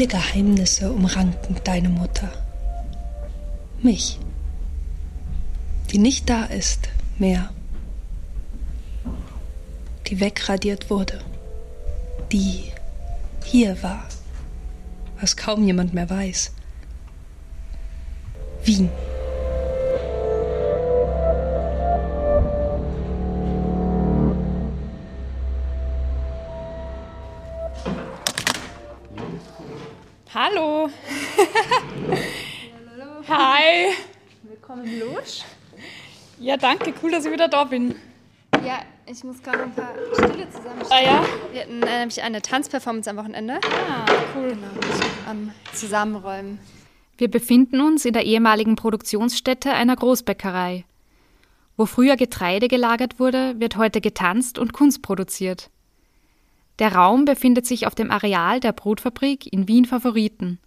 Viele Geheimnisse umranken deine Mutter. Mich. Die nicht da ist mehr. Die wegradiert wurde. Die hier war. Was kaum jemand mehr weiß. Wien. Hallo. Hi. Willkommen im Loge. Ja, danke. Cool, dass ich wieder da bin. Ja, ich muss gerade ein paar Stille zusammenstellen. Ah ja? Wir hatten äh, nämlich eine Tanzperformance am Wochenende. Ah, cool. Am Zusammenräumen. Wir befinden uns in der ehemaligen Produktionsstätte einer Großbäckerei. Wo früher Getreide gelagert wurde, wird heute getanzt und Kunst produziert. Der Raum befindet sich auf dem Areal der Brotfabrik in Wien Favoriten.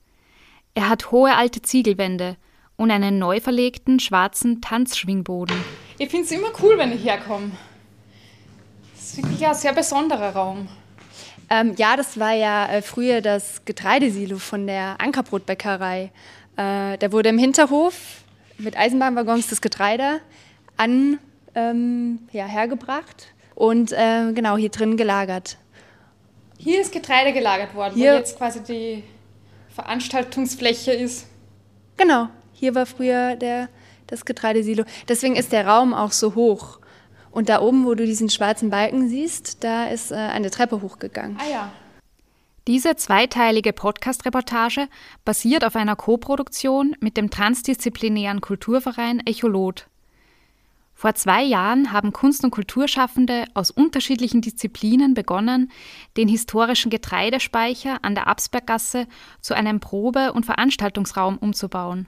Er hat hohe alte Ziegelwände und einen neu verlegten schwarzen Tanzschwingboden. Ich finde es immer cool, wenn ich herkomme. Das ist wirklich ein sehr besonderer Raum. Ähm, ja, das war ja äh, früher das Getreidesilo von der Ankerbrotbäckerei. Äh, da wurde im Hinterhof mit Eisenbahnwaggons das Getreide an, ähm, ja, hergebracht und äh, genau hier drin gelagert. Hier ist Getreide gelagert worden, Hier- wo jetzt quasi die Veranstaltungsfläche ist. Genau, hier war früher der, das Getreidesilo. Deswegen ist der Raum auch so hoch. Und da oben, wo du diesen schwarzen Balken siehst, da ist äh, eine Treppe hochgegangen. Ah ja. Diese zweiteilige Podcast-Reportage basiert auf einer Koproduktion mit dem transdisziplinären Kulturverein Echolot. Vor zwei Jahren haben Kunst- und Kulturschaffende aus unterschiedlichen Disziplinen begonnen, den historischen Getreidespeicher an der Absberggasse zu einem Probe- und Veranstaltungsraum umzubauen.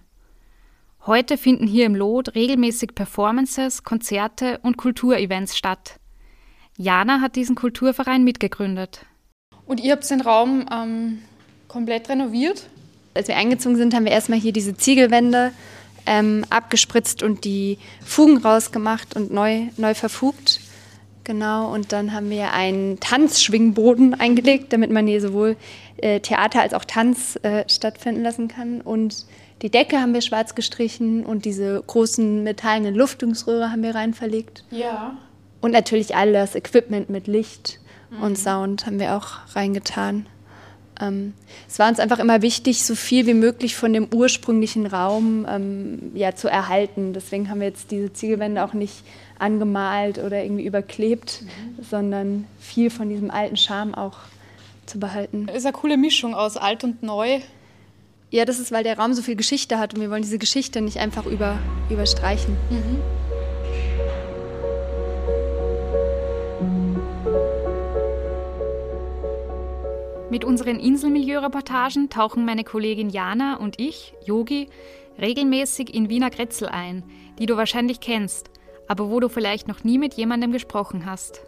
Heute finden hier im Lot regelmäßig Performances, Konzerte und Kulturevents statt. Jana hat diesen Kulturverein mitgegründet. Und ihr habt den Raum ähm, komplett renoviert? Als wir eingezogen sind, haben wir erstmal hier diese Ziegelwände ähm, abgespritzt und die Fugen rausgemacht und neu, neu verfugt. Genau, und dann haben wir einen Tanzschwingboden eingelegt, damit man hier sowohl äh, Theater als auch Tanz äh, stattfinden lassen kann. Und die Decke haben wir schwarz gestrichen und diese großen metallenen Lüftungsröhre haben wir rein verlegt. Ja. Und natürlich all das Equipment mit Licht und Sound haben wir auch reingetan. Ähm, es war uns einfach immer wichtig, so viel wie möglich von dem ursprünglichen Raum ähm, ja, zu erhalten. Deswegen haben wir jetzt diese Ziegelwände auch nicht angemalt oder irgendwie überklebt, sondern viel von diesem alten Charme auch zu behalten. Ist eine coole Mischung aus alt und neu. Ja, das ist, weil der Raum so viel Geschichte hat und wir wollen diese Geschichte nicht einfach über, überstreichen. Mit unseren Inselmilieu-Reportagen tauchen meine Kollegin Jana und ich, Yogi, regelmäßig in Wiener Grätzl ein, die du wahrscheinlich kennst, aber wo du vielleicht noch nie mit jemandem gesprochen hast.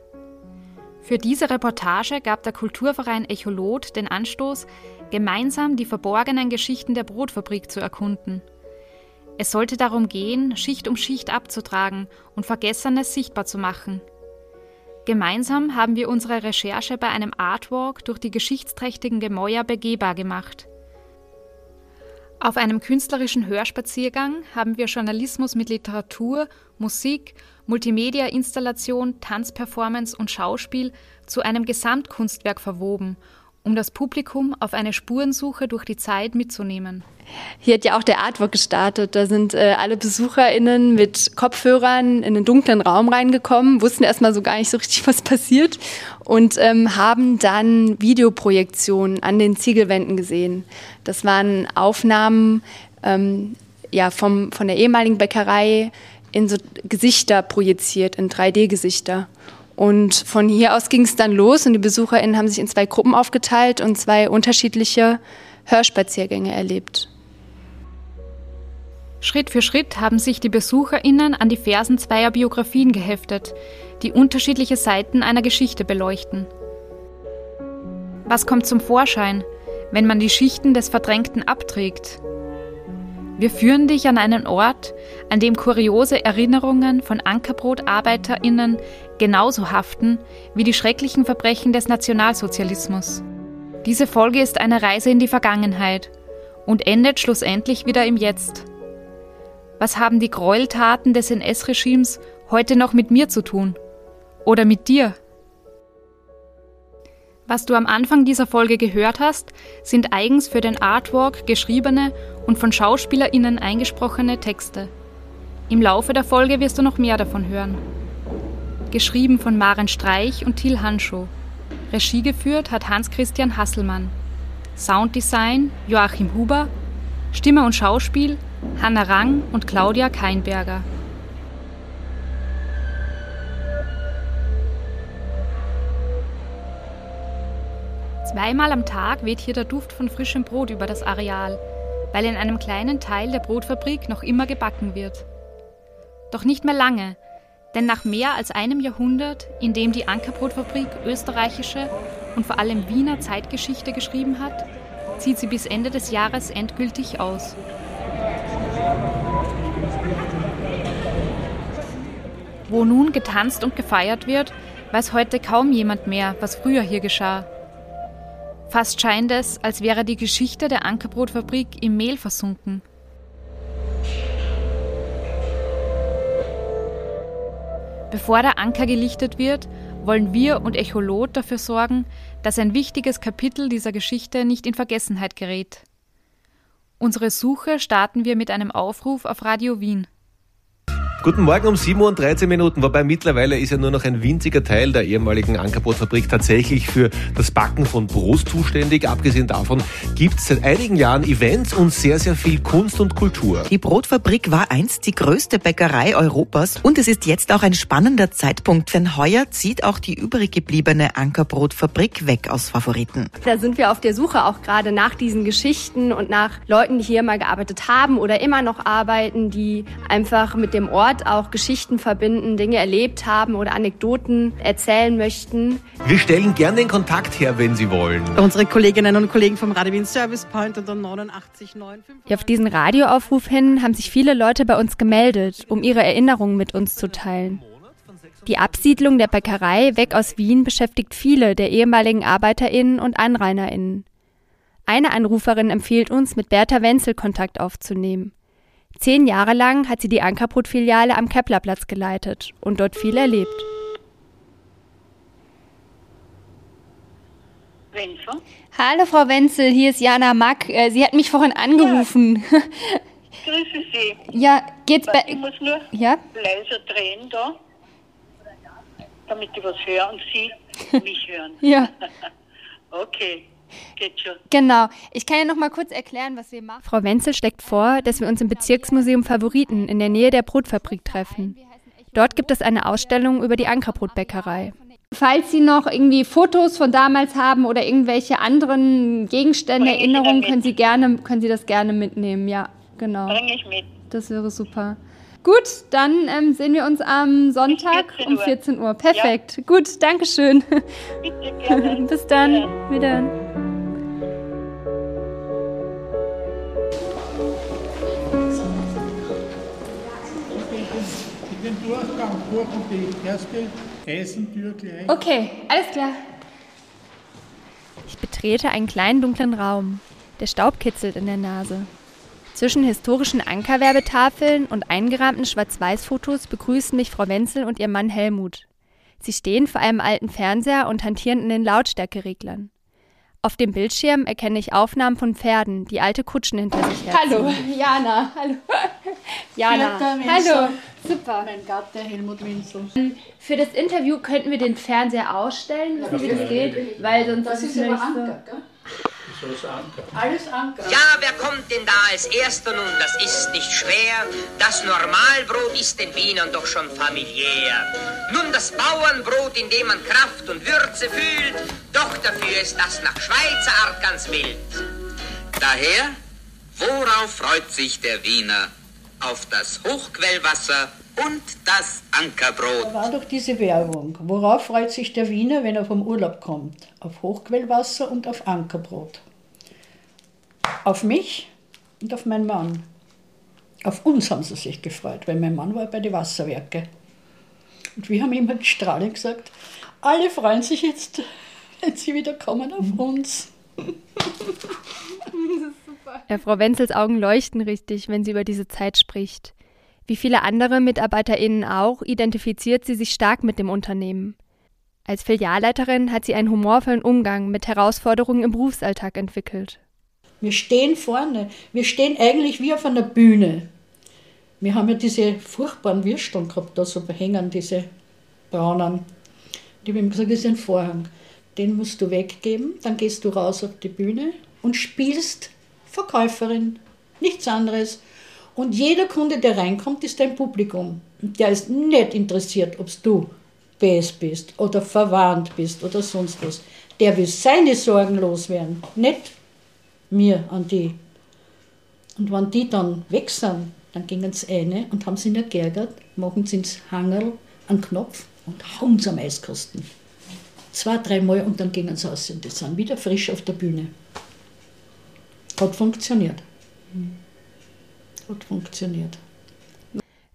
Für diese Reportage gab der Kulturverein Echolot den Anstoß, gemeinsam die verborgenen Geschichten der Brotfabrik zu erkunden. Es sollte darum gehen, Schicht um Schicht abzutragen und Vergessenes sichtbar zu machen. Gemeinsam haben wir unsere Recherche bei einem Artwalk durch die geschichtsträchtigen Gemäuer begehbar gemacht. Auf einem künstlerischen Hörspaziergang haben wir Journalismus mit Literatur, Musik, Multimedia-Installation, Tanzperformance und Schauspiel zu einem Gesamtkunstwerk verwoben, um das Publikum auf eine Spurensuche durch die Zeit mitzunehmen. Hier hat ja auch der Artwork gestartet. Da sind äh, alle BesucherInnen mit Kopfhörern in einen dunklen Raum reingekommen, wussten erstmal so gar nicht so richtig, was passiert und ähm, haben dann Videoprojektionen an den Ziegelwänden gesehen. Das waren Aufnahmen ähm, ja, vom, von der ehemaligen Bäckerei in so Gesichter projiziert, in 3D-Gesichter. Und von hier aus ging es dann los und die BesucherInnen haben sich in zwei Gruppen aufgeteilt und zwei unterschiedliche Hörspaziergänge erlebt. Schritt für Schritt haben sich die BesucherInnen an die Fersen zweier Biografien geheftet, die unterschiedliche Seiten einer Geschichte beleuchten. Was kommt zum Vorschein, wenn man die Schichten des Verdrängten abträgt? Wir führen dich an einen Ort, an dem kuriose Erinnerungen von AnkerbrotarbeiterInnen genauso haften wie die schrecklichen Verbrechen des Nationalsozialismus. Diese Folge ist eine Reise in die Vergangenheit und endet schlussendlich wieder im Jetzt. Was haben die Gräueltaten des NS-Regimes heute noch mit mir zu tun? Oder mit dir? Was du am Anfang dieser Folge gehört hast, sind eigens für den Artwork geschriebene und von SchauspielerInnen eingesprochene Texte. Im Laufe der Folge wirst du noch mehr davon hören. Geschrieben von Maren Streich und Till Hanschow. Regie geführt hat Hans-Christian Hasselmann. Sounddesign Joachim Huber. Stimme und Schauspiel Hanna Rang und Claudia Keinberger. Zweimal am Tag weht hier der Duft von frischem Brot über das Areal, weil in einem kleinen Teil der Brotfabrik noch immer gebacken wird. Doch nicht mehr lange, denn nach mehr als einem Jahrhundert, in dem die Ankerbrotfabrik österreichische und vor allem Wiener Zeitgeschichte geschrieben hat, zieht sie bis Ende des Jahres endgültig aus. Wo nun getanzt und gefeiert wird, weiß heute kaum jemand mehr, was früher hier geschah. Fast scheint es, als wäre die Geschichte der Ankerbrotfabrik im Mehl versunken. Bevor der Anker gelichtet wird, wollen wir und Echolot dafür sorgen, dass ein wichtiges Kapitel dieser Geschichte nicht in Vergessenheit gerät. Unsere Suche starten wir mit einem Aufruf auf Radio Wien. Guten Morgen um 7 Uhr und 13 Minuten, wobei mittlerweile ist ja nur noch ein winziger Teil der ehemaligen Ankerbrotfabrik tatsächlich für das Backen von Brot zuständig. Abgesehen davon gibt es seit einigen Jahren Events und sehr, sehr viel Kunst und Kultur. Die Brotfabrik war einst die größte Bäckerei Europas und es ist jetzt auch ein spannender Zeitpunkt, denn heuer zieht auch die übrig gebliebene Ankerbrotfabrik weg aus Favoriten. Da sind wir auf der Suche auch gerade nach diesen Geschichten und nach Leuten, die hier mal gearbeitet haben oder immer noch arbeiten, die einfach mit dem Ort Ort auch Geschichten verbinden, Dinge erlebt haben oder Anekdoten erzählen möchten. Wir stellen gerne den Kontakt her, wenn Sie wollen. Unsere Kolleginnen und Kollegen vom Radio Wien Service Point unter 89 Ja, auf diesen Radioaufruf hin haben sich viele Leute bei uns gemeldet, um ihre Erinnerungen mit uns zu teilen. Die Absiedlung der Bäckerei weg aus Wien beschäftigt viele der ehemaligen ArbeiterInnen und AnrainerInnen. Eine Anruferin empfiehlt uns, mit Bertha Wenzel Kontakt aufzunehmen. Zehn Jahre lang hat sie die Ankerbrot-Filiale am Keplerplatz geleitet und dort viel erlebt. Wenzel? Hallo Frau Wenzel, hier ist Jana Mack. Äh, sie hat mich vorhin angerufen. Ja. Grüße Sie. Ja, geht's bei. Ich muss nur ja? leiser drehen da, damit ich was höre und Sie mich hören. Ja. okay. Geht schon. Genau. Ich kann ja noch mal kurz erklären, was wir machen. Frau Wenzel schlägt vor, dass wir uns im Bezirksmuseum Favoriten in der Nähe der Brotfabrik treffen. Dort gibt es eine Ausstellung über die Ankerbrotbäckerei. Falls Sie noch irgendwie Fotos von damals haben oder irgendwelche anderen Gegenstände, Bring Erinnerungen, können Sie gerne, können Sie das gerne mitnehmen. Ja, genau. Bringe ich mit. Das wäre super. Gut, dann ähm, sehen wir uns am Sonntag 14 um Uhr. 14 Uhr. Perfekt. Gut, Dankeschön. Bitte gerne. Bis dann. Ja. Wieder. Durchgang durch und die erste Eisentür gleich. Okay, alles klar. Ich betrete einen kleinen dunklen Raum. Der Staub kitzelt in der Nase. Zwischen historischen Ankerwerbetafeln und eingerahmten Schwarz-Weiß-Fotos begrüßen mich Frau Wenzel und ihr Mann Helmut. Sie stehen vor einem alten Fernseher und hantieren in den Lautstärkereglern. Auf dem Bildschirm erkenne ich Aufnahmen von Pferden, die alte Kutschen hinter sich herziehen. Hallo, Jana. Hallo. Jana. Hallo. Super. Mein Gatte Helmut Winzel. Für das Interview könnten wir den Fernseher ausstellen, wissen Sie, wie das geht? Weil sonst Das ist es nicht so. Anker, Anker. Alles Anker. Ja, wer kommt denn da als Erster nun? Das ist nicht schwer. Das Normalbrot ist den Wienern doch schon familiär. Nun das Bauernbrot, in dem man Kraft und Würze fühlt, doch dafür ist das nach Schweizer Art ganz wild. Daher, worauf freut sich der Wiener? Auf das Hochquellwasser und das Ankerbrot. Da war doch diese Werbung. Worauf freut sich der Wiener, wenn er vom Urlaub kommt? Auf Hochquellwasser und auf Ankerbrot. Auf mich und auf meinen Mann. Auf uns haben sie sich gefreut, weil mein Mann war bei den Wasserwerken. Und wir haben immer strahlend gesagt, alle freuen sich jetzt, wenn sie wieder kommen auf uns. Ja, Frau Wenzels Augen leuchten richtig, wenn sie über diese Zeit spricht. Wie viele andere MitarbeiterInnen auch, identifiziert sie sich stark mit dem Unternehmen. Als Filialleiterin hat sie einen humorvollen Umgang mit Herausforderungen im Berufsalltag entwickelt. Wir stehen vorne. Wir stehen eigentlich wie auf einer Bühne. Wir haben ja diese furchtbaren Würsteln gehabt, da so hängen, diese braunen. Die haben gesagt, das ist ein Vorhang. Den musst du weggeben, dann gehst du raus auf die Bühne und spielst Verkäuferin. Nichts anderes. Und jeder Kunde, der reinkommt, ist dein Publikum. Der ist nicht interessiert, ob du BS bist oder verwandt bist oder sonst was. Der will seine Sorgen loswerden, nicht mir an die. Und wenn die dann weg sind, dann gingen sie eine und haben sie nicht geärgert, machen sie ins Hangerl einen Knopf und hauen sie am Eiskosten. Zwei, dreimal und dann gingen sie aus und die sind wieder frisch auf der Bühne. Hat funktioniert. Hat funktioniert.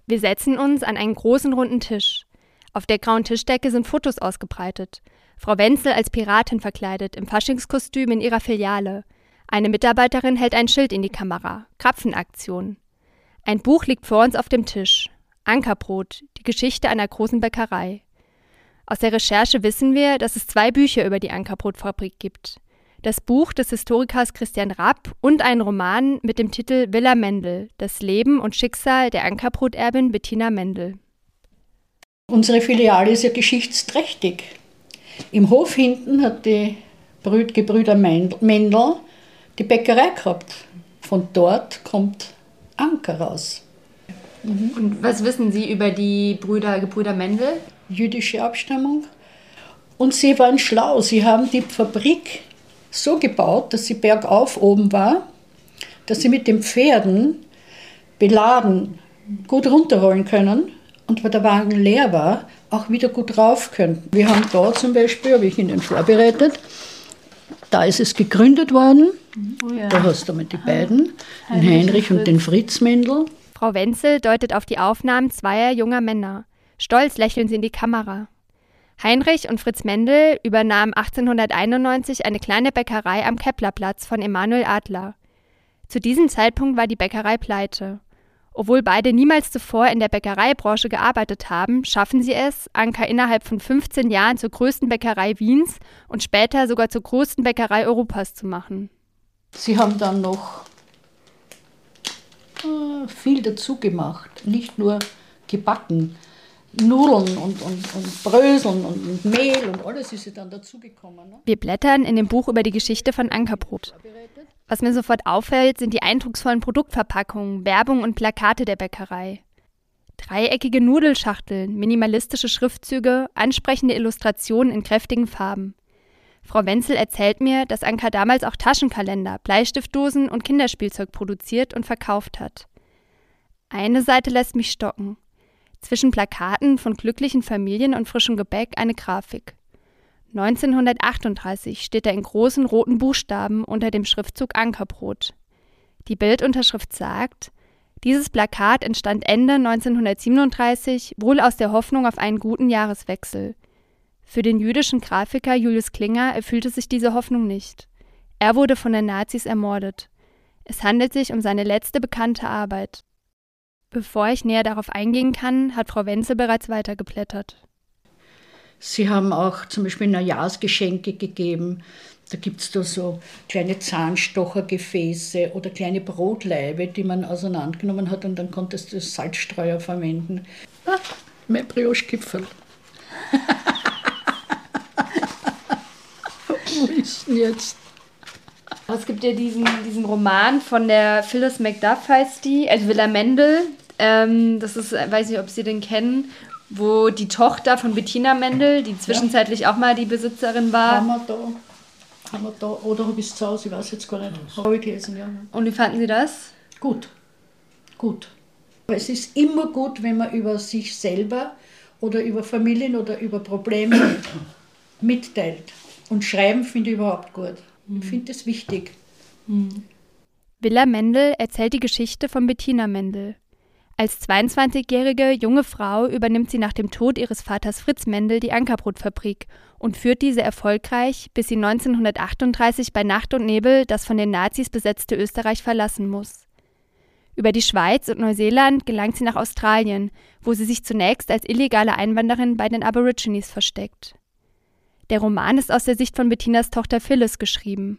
Wir setzen uns an einen großen runden Tisch. Auf der grauen Tischdecke sind Fotos ausgebreitet. Frau Wenzel als Piratin verkleidet, im Faschingskostüm in ihrer Filiale. Eine Mitarbeiterin hält ein Schild in die Kamera. Krapfenaktion. Ein Buch liegt vor uns auf dem Tisch. Ankerbrot, die Geschichte einer großen Bäckerei. Aus der Recherche wissen wir, dass es zwei Bücher über die Ankerbrotfabrik gibt. Das Buch des Historikers Christian Rapp und einen Roman mit dem Titel Villa Mendel, das Leben und Schicksal der Ankerbroterbin Bettina Mendel. Unsere Filiale ist ja geschichtsträchtig. Im Hof hinten hat die Gebrüder Mendel die Bäckerei gehabt. Von dort kommt Anker raus. Mhm. Und was wissen Sie über die Brüder, Gebrüder Mendel? Jüdische Abstammung. Und sie waren schlau. Sie haben die Fabrik so gebaut, dass sie bergauf oben war, dass sie mit den Pferden beladen gut runterrollen können und wenn der Wagen leer war, auch wieder gut rauf können. Wir haben da zum Beispiel, habe ich Ihnen vorbereitet, da ist es gegründet worden. Oh ja. Da hast du mal die beiden, den Heinrich und den Fritz Mendel. Frau Wenzel deutet auf die Aufnahmen zweier junger Männer. Stolz lächeln sie in die Kamera. Heinrich und Fritz Mendel übernahmen 1891 eine kleine Bäckerei am Keplerplatz von Emanuel Adler. Zu diesem Zeitpunkt war die Bäckerei pleite. Obwohl beide niemals zuvor in der Bäckereibranche gearbeitet haben, schaffen sie es, Anker innerhalb von 15 Jahren zur größten Bäckerei Wiens und später sogar zur größten Bäckerei Europas zu machen. Sie haben dann noch äh, viel dazu gemacht, nicht nur gebacken. Nudeln und, und, und Bröseln und, Mehl und alles ist ja dann dazugekommen. Ne? Wir blättern in dem Buch über die Geschichte von Ankerbrot. Was mir sofort auffällt, sind die eindrucksvollen Produktverpackungen, Werbung und Plakate der Bäckerei. Dreieckige Nudelschachteln, minimalistische Schriftzüge, ansprechende Illustrationen in kräftigen Farben. Frau Wenzel erzählt mir, dass Anker damals auch Taschenkalender, Bleistiftdosen und Kinderspielzeug produziert und verkauft hat. Eine Seite lässt mich stocken. Zwischen Plakaten von glücklichen Familien und frischem Gebäck eine Grafik. 1938 steht er in großen roten Buchstaben unter dem Schriftzug Ankerbrot. Die Bildunterschrift sagt, dieses Plakat entstand Ende 1937 wohl aus der Hoffnung auf einen guten Jahreswechsel. Für den jüdischen Grafiker Julius Klinger erfüllte sich diese Hoffnung nicht. Er wurde von den Nazis ermordet. Es handelt sich um seine letzte bekannte Arbeit. Bevor ich näher darauf eingehen kann, hat Frau Wenzel bereits weitergeblättert. Sie haben auch zum Beispiel Neujahrsgeschenke gegeben. Da gibt es da so kleine Zahnstochergefäße oder kleine Brotlaibe, die man auseinandergenommen hat und dann konntest du Salzstreuer verwenden. Ah, mein Brioche-Gipfel. Denn jetzt? Es gibt ja diesen, diesen Roman von der Phyllis Macduff heißt die, also Villa Mendel. Ähm, das ist, weiß nicht, ob Sie den kennen wo die Tochter von Bettina Mendel, die zwischenzeitlich ja. auch mal die Besitzerin war. Haben wir da. Haben wir da. Oder habe ich es zu Hause? Ich weiß jetzt gar nicht. Habe ich gelesen, ja. Und wie fanden Sie das? Gut. Gut. Es ist immer gut, wenn man über sich selber oder über Familien oder über Probleme mitteilt. Und schreiben finde ich überhaupt gut. Ich mhm. finde das wichtig. Mhm. Villa Mendel erzählt die Geschichte von Bettina Mendel. Als 22-jährige junge Frau übernimmt sie nach dem Tod ihres Vaters Fritz Mendel die Ankerbrotfabrik und führt diese erfolgreich, bis sie 1938 bei Nacht und Nebel das von den Nazis besetzte Österreich verlassen muss. Über die Schweiz und Neuseeland gelangt sie nach Australien, wo sie sich zunächst als illegale Einwanderin bei den Aborigines versteckt. Der Roman ist aus der Sicht von Bettinas Tochter Phyllis geschrieben.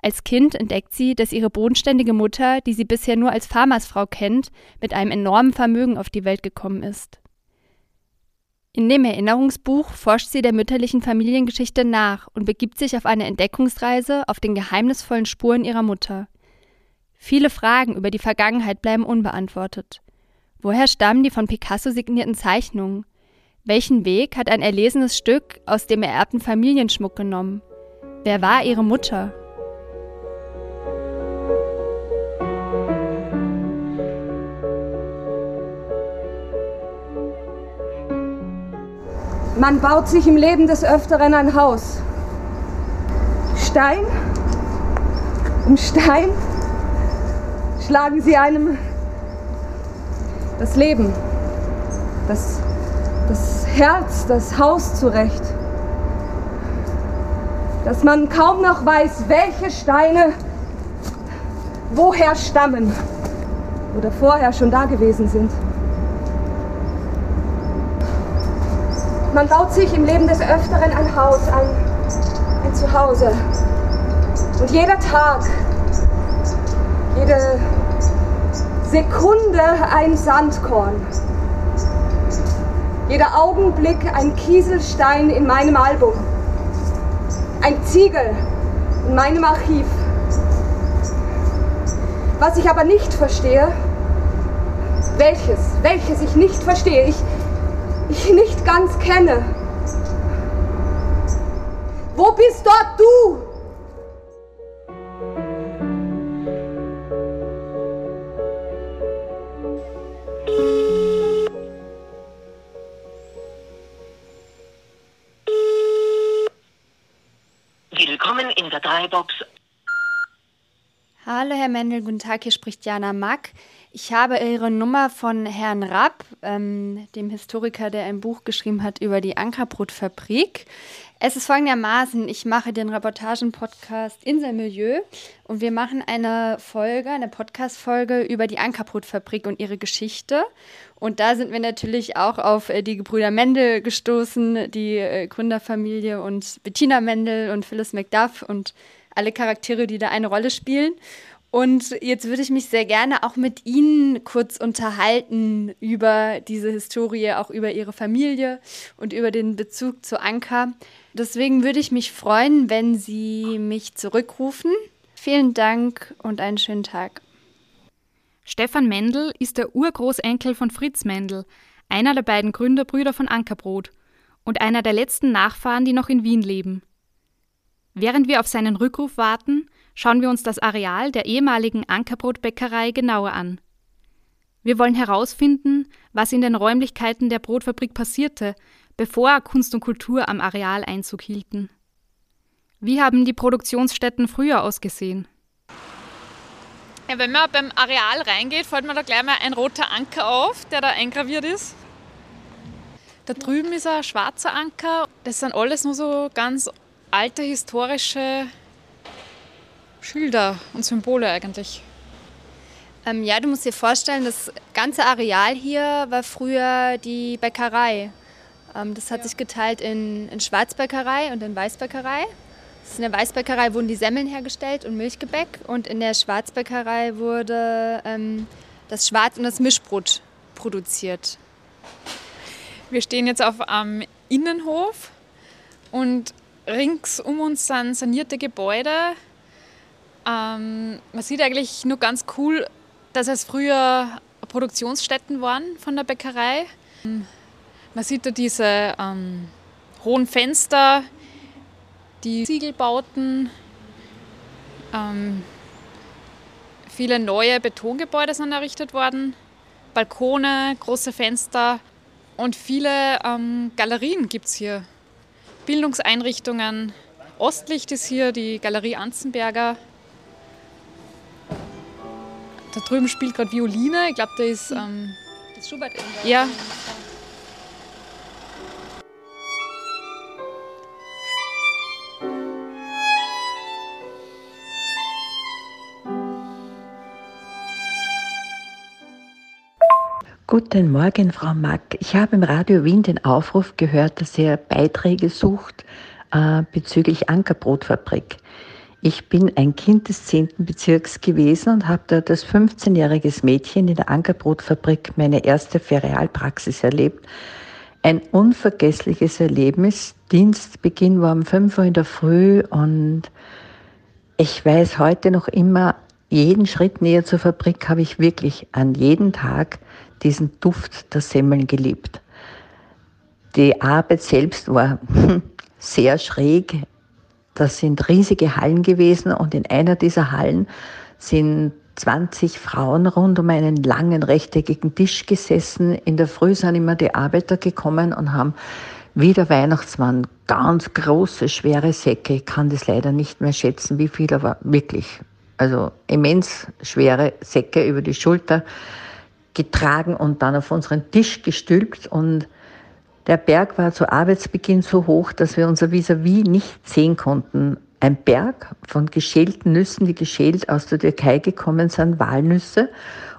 Als Kind entdeckt sie, dass ihre bodenständige Mutter, die sie bisher nur als Farmersfrau kennt, mit einem enormen Vermögen auf die Welt gekommen ist. In dem Erinnerungsbuch forscht sie der mütterlichen Familiengeschichte nach und begibt sich auf eine Entdeckungsreise auf den geheimnisvollen Spuren ihrer Mutter. Viele Fragen über die Vergangenheit bleiben unbeantwortet. Woher stammen die von Picasso signierten Zeichnungen? Welchen Weg hat ein erlesenes Stück aus dem ererbten Familienschmuck genommen? Wer war ihre Mutter? Man baut sich im Leben des Öfteren ein Haus. Stein um Stein schlagen sie einem das Leben, das, das Herz, das Haus zurecht. Dass man kaum noch weiß, welche Steine woher stammen oder vorher schon da gewesen sind. Man baut sich im Leben des Öfteren ein Haus, ein, ein Zuhause. Und jeder Tag, jede Sekunde ein Sandkorn. Jeder Augenblick ein Kieselstein in meinem Album. Ein Ziegel in meinem Archiv. Was ich aber nicht verstehe, welches, welches ich nicht verstehe, ich, ich nicht ganz kenne. Wo bist dort du? Hallo Herr Mendel, guten Tag, hier spricht Jana Mack. Ich habe Ihre Nummer von Herrn Rapp, ähm, dem Historiker, der ein Buch geschrieben hat über die Ankerbrotfabrik. Es ist folgendermaßen, ich mache den Reportagen-Podcast Inselmilieu und wir machen eine Folge, eine Podcast-Folge über die Ankerbrotfabrik und ihre Geschichte. Und da sind wir natürlich auch auf äh, die Gebrüder Mendel gestoßen, die äh, Gründerfamilie und Bettina Mendel und Phyllis McDuff und alle Charaktere, die da eine Rolle spielen. Und jetzt würde ich mich sehr gerne auch mit Ihnen kurz unterhalten über diese Historie, auch über Ihre Familie und über den Bezug zu Anka. Deswegen würde ich mich freuen, wenn Sie mich zurückrufen. Vielen Dank und einen schönen Tag. Stefan Mendel ist der Urgroßenkel von Fritz Mendel, einer der beiden Gründerbrüder von Ankerbrot und einer der letzten Nachfahren, die noch in Wien leben. Während wir auf seinen Rückruf warten, schauen wir uns das Areal der ehemaligen Ankerbrotbäckerei genauer an. Wir wollen herausfinden, was in den Räumlichkeiten der Brotfabrik passierte, bevor Kunst und Kultur am Areal Einzug hielten. Wie haben die Produktionsstätten früher ausgesehen? Ja, wenn man beim Areal reingeht, fällt mir da gleich mal ein roter Anker auf, der da eingraviert ist. Da drüben ist ein schwarzer Anker. Das sind alles nur so ganz alte historische Schilder und Symbole eigentlich. Ähm, ja, du musst dir vorstellen, das ganze Areal hier war früher die Bäckerei. Ähm, das hat ja. sich geteilt in, in Schwarzbäckerei und in Weißbäckerei. In der Weißbäckerei wurden die Semmeln hergestellt und Milchgebäck und in der Schwarzbäckerei wurde ähm, das Schwarz- und das Mischbrot produziert. Wir stehen jetzt auf einem Innenhof und rings um uns sind sanierte Gebäude, ähm, man sieht eigentlich nur ganz cool, dass es früher Produktionsstätten waren von der Bäckerei. Man sieht da diese ähm, hohen Fenster, die Ziegelbauten, ähm, viele neue Betongebäude sind errichtet worden, Balkone, große Fenster und viele ähm, Galerien gibt es hier. Bildungseinrichtungen. Ostlicht ist hier die Galerie Anzenberger. Da drüben spielt gerade Violine. Ich glaube, da ist ähm, Das Schubert Ja. Guten Morgen, Frau Mack. Ich habe im Radio Wien den Aufruf gehört, dass ihr Beiträge sucht äh, bezüglich Ankerbrotfabrik. Ich bin ein Kind des 10. Bezirks gewesen und habe dort als 15-jähriges Mädchen in der Ankerbrotfabrik meine erste Ferialpraxis erlebt. Ein unvergessliches Erlebnis. Dienstbeginn war um 5 Uhr in der Früh und ich weiß heute noch immer, jeden Schritt näher zur Fabrik habe ich wirklich an jeden Tag diesen Duft der Semmeln geliebt. Die Arbeit selbst war sehr schräg. Das sind riesige Hallen gewesen und in einer dieser Hallen sind 20 Frauen rund um einen langen rechteckigen Tisch gesessen. In der Früh sind immer die Arbeiter gekommen und haben wieder Weihnachtsmann, ganz große, schwere Säcke. Ich kann das leider nicht mehr schätzen, wie viel, aber wirklich. Also immens schwere Säcke über die Schulter getragen und dann auf unseren Tisch gestülpt. Und der Berg war zu Arbeitsbeginn so hoch, dass wir unser Vis-à-vis -vis nicht sehen konnten. Ein Berg von geschälten Nüssen, die geschält aus der Türkei gekommen sind, Walnüsse.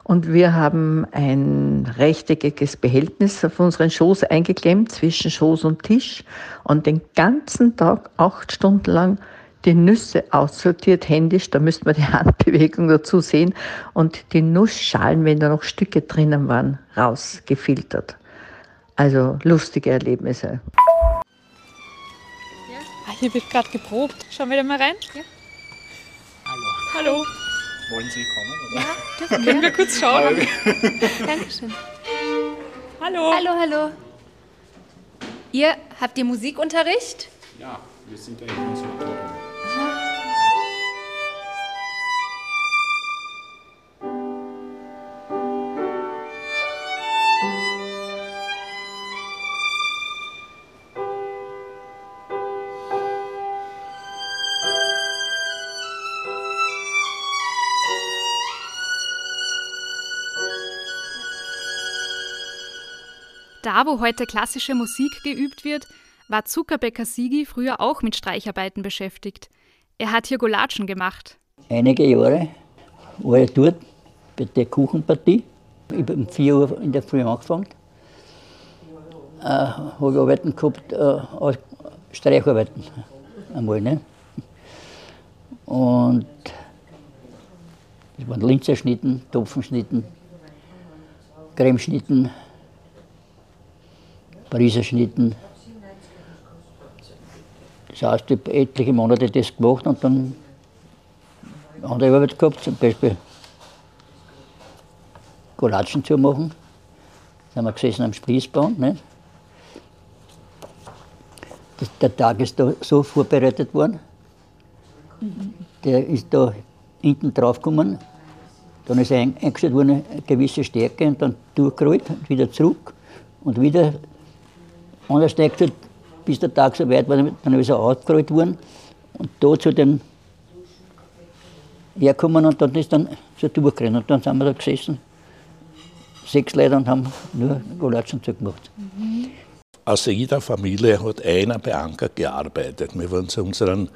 Und wir haben ein rechteckiges Behältnis auf unseren Schoß eingeklemmt, zwischen Schoß und Tisch. Und den ganzen Tag, acht Stunden lang, die Nüsse aussortiert händisch, da müsste man die Handbewegung dazu sehen, und die Nussschalen, wenn da noch Stücke drinnen waren, rausgefiltert. Also lustige Erlebnisse. Ah, hier wird gerade geprobt. Schauen wir da mal rein. Ja. Hallo. Hallo. Wollen Sie kommen? Oder? Ja, dürfen Können wir kurz schauen? Dankeschön. Hallo. Hallo, hallo. Ihr habt ihr Musikunterricht? Ja, wir sind eigentlich Konservatorium. Da, wo heute klassische Musik geübt wird, war Zuckerbäcker Sigi früher auch mit Streicharbeiten beschäftigt. Er hat hier Golatschen gemacht. Einige Jahre war ich dort bei der Kuchenpartie. Ich habe um 4 Uhr in der Früh angefangen. Äh, habe Arbeiten gehabt, äh, Streicharbeiten einmal. Ne? Und es waren Linzerschnitten, Topfenschnitten, Cremeschnitten, Pariser Schnitten. Das heißt, ich habe etliche Monate das gemacht und dann andere Arbeit gehabt, zum Beispiel Golatschen zu machen. Da sind wir gesessen am Spießband. Das, der Tag ist da so vorbereitet worden. Der ist da hinten drauf gekommen. Dann ist eingestellt worden, eine gewisse Stärke und dann durchgerollt wieder zurück und wieder anders nächste, bis der Tag so weit war, dann ist er ausgerollt worden und da zu den herkommen und dann ist dann so durchgerannt. Und dann sind wir da gesessen, sechs Leute und haben nur Golatschen zugemacht. Mhm. Aus jeder Familie hat einer bei Anker gearbeitet. Wir waren zu unserem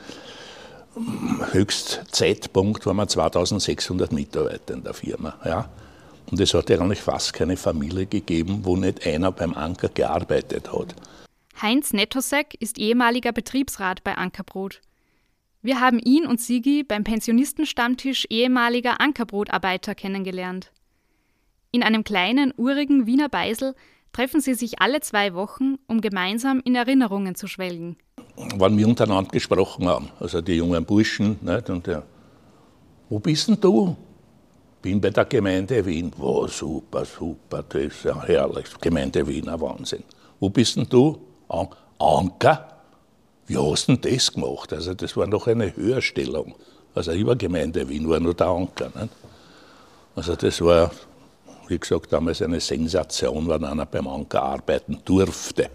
Höchstzeitpunkt waren wir 2600 Mitarbeiter in der Firma. Ja. Und es hat eigentlich fast keine Familie gegeben, wo nicht einer beim Anker gearbeitet hat. Heinz Nettosek ist ehemaliger Betriebsrat bei Ankerbrot. Wir haben ihn und Sigi beim Pensionistenstammtisch ehemaliger Ankerbrotarbeiter kennengelernt. In einem kleinen, urigen Wiener Beisel treffen sie sich alle zwei Wochen, um gemeinsam in Erinnerungen zu schwelgen. Wenn wir untereinander gesprochen haben, also die jungen Burschen, nicht, und der, wo bist denn du? Bin bei der Gemeinde Wien. Wow, super, super, das ist ja herrlich. Gemeinde Wien, ein Wahnsinn. Wo bist denn du? An Anker? Wie hast du denn das gemacht? Also, das war noch eine Höherstellung. Also, über Gemeinde Wien war nur der Anker. Nicht? Also, das war, wie gesagt, damals eine Sensation, wenn einer beim Anker arbeiten durfte.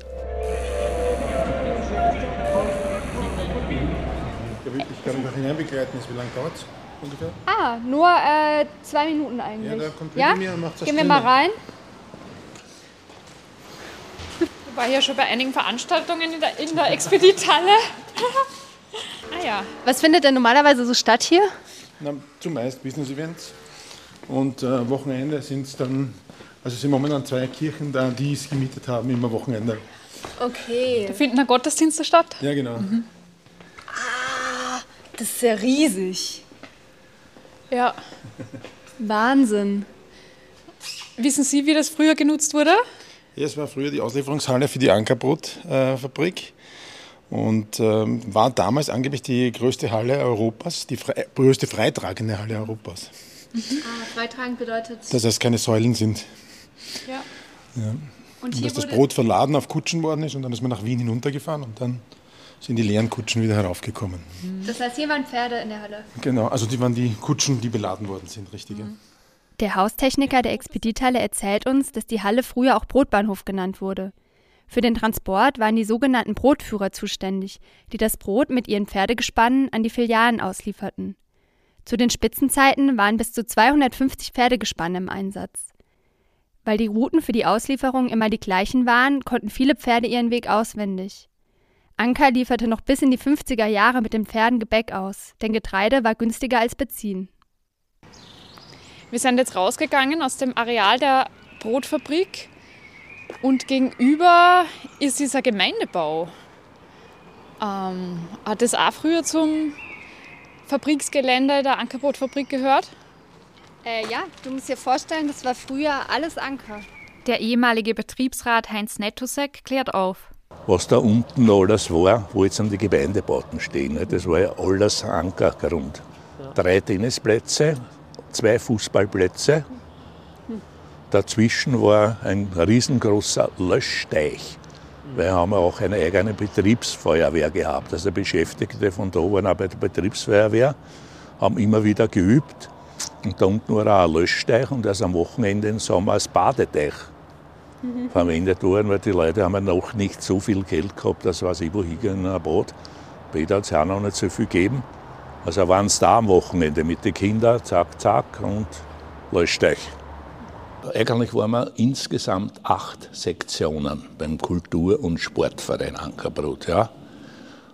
Ich kann mich noch hineinbegleiten. Wie lange dauert es ungefähr? Ah, nur äh, zwei Minuten eigentlich. Ja, da kommt ja? mir und macht das Gehen wir mal rein. War ja schon bei einigen Veranstaltungen in der, in der Expedithalle. ah ja. Was findet denn normalerweise so statt hier? Na, zumeist Business-Events. Und äh, Wochenende sind es dann, also es sind momentan zwei Kirchen da, die es gemietet haben, immer Wochenende. Okay. Da finden da Gottesdienste statt? Ja, genau. Ah, das ist ja riesig. Ja. Wahnsinn. Wissen Sie, wie das früher genutzt wurde? Ja, es war früher die Auslieferungshalle für die Ankerbrotfabrik und ähm, war damals angeblich die größte Halle Europas, die frei, größte freitragende Halle Europas. Ah, freitragend bedeutet. Dass es keine Säulen sind. Ja. Ja. Und Und, hier dass das Brot verladen auf Kutschen worden ist und dann ist man nach Wien hinuntergefahren und dann sind die leeren Kutschen wieder heraufgekommen. Das heißt, hier waren Pferde in der Halle. Genau, also die waren die Kutschen, die beladen worden sind, richtige. Der Haustechniker der Expedithalle erzählt uns, dass die Halle früher auch Brotbahnhof genannt wurde. Für den Transport waren die sogenannten Brotführer zuständig, die das Brot mit ihren Pferdegespannen an die Filialen auslieferten. Zu den Spitzenzeiten waren bis zu 250 Pferdegespanne im Einsatz. Weil die Routen für die Auslieferung immer die gleichen waren, konnten viele Pferde ihren Weg auswendig. Anker lieferte noch bis in die 50er Jahre mit den Pferden Gebäck aus, denn Getreide war günstiger als Benzin. Wir sind jetzt rausgegangen aus dem Areal der Brotfabrik und gegenüber ist dieser Gemeindebau. Ähm, hat das auch früher zum Fabriksgelände der Ankerbrotfabrik gehört? Äh, ja, du musst dir vorstellen, das war früher alles Anker. Der ehemalige Betriebsrat Heinz Nettusek klärt auf. Was da unten alles war, wo jetzt an die Gemeindebauten stehen, ne, das war ja alles Ankergrund. Drei Tennisplätze, zwei Fußballplätze. Dazwischen war ein riesengroßer Löschteich. Wir haben auch eine eigene Betriebsfeuerwehr gehabt. Also Beschäftigte von da waren auch bei der Betriebsfeuerwehr, haben immer wieder geübt. Und da unten war auch ein Löschteich und das am Wochenende im Sommer als Badeteich verwendet worden, weil die Leute haben noch nicht so viel Geld gehabt, dass was ich wo hingehen in ein Bad. Später hat es auch noch nicht so viel gegeben. Also waren es da am Wochenende mit den Kindern, zack, zack und Löschteich. Eigentlich waren wir insgesamt acht Sektionen beim Kultur- und Sportverein Ankerbrot. Ja.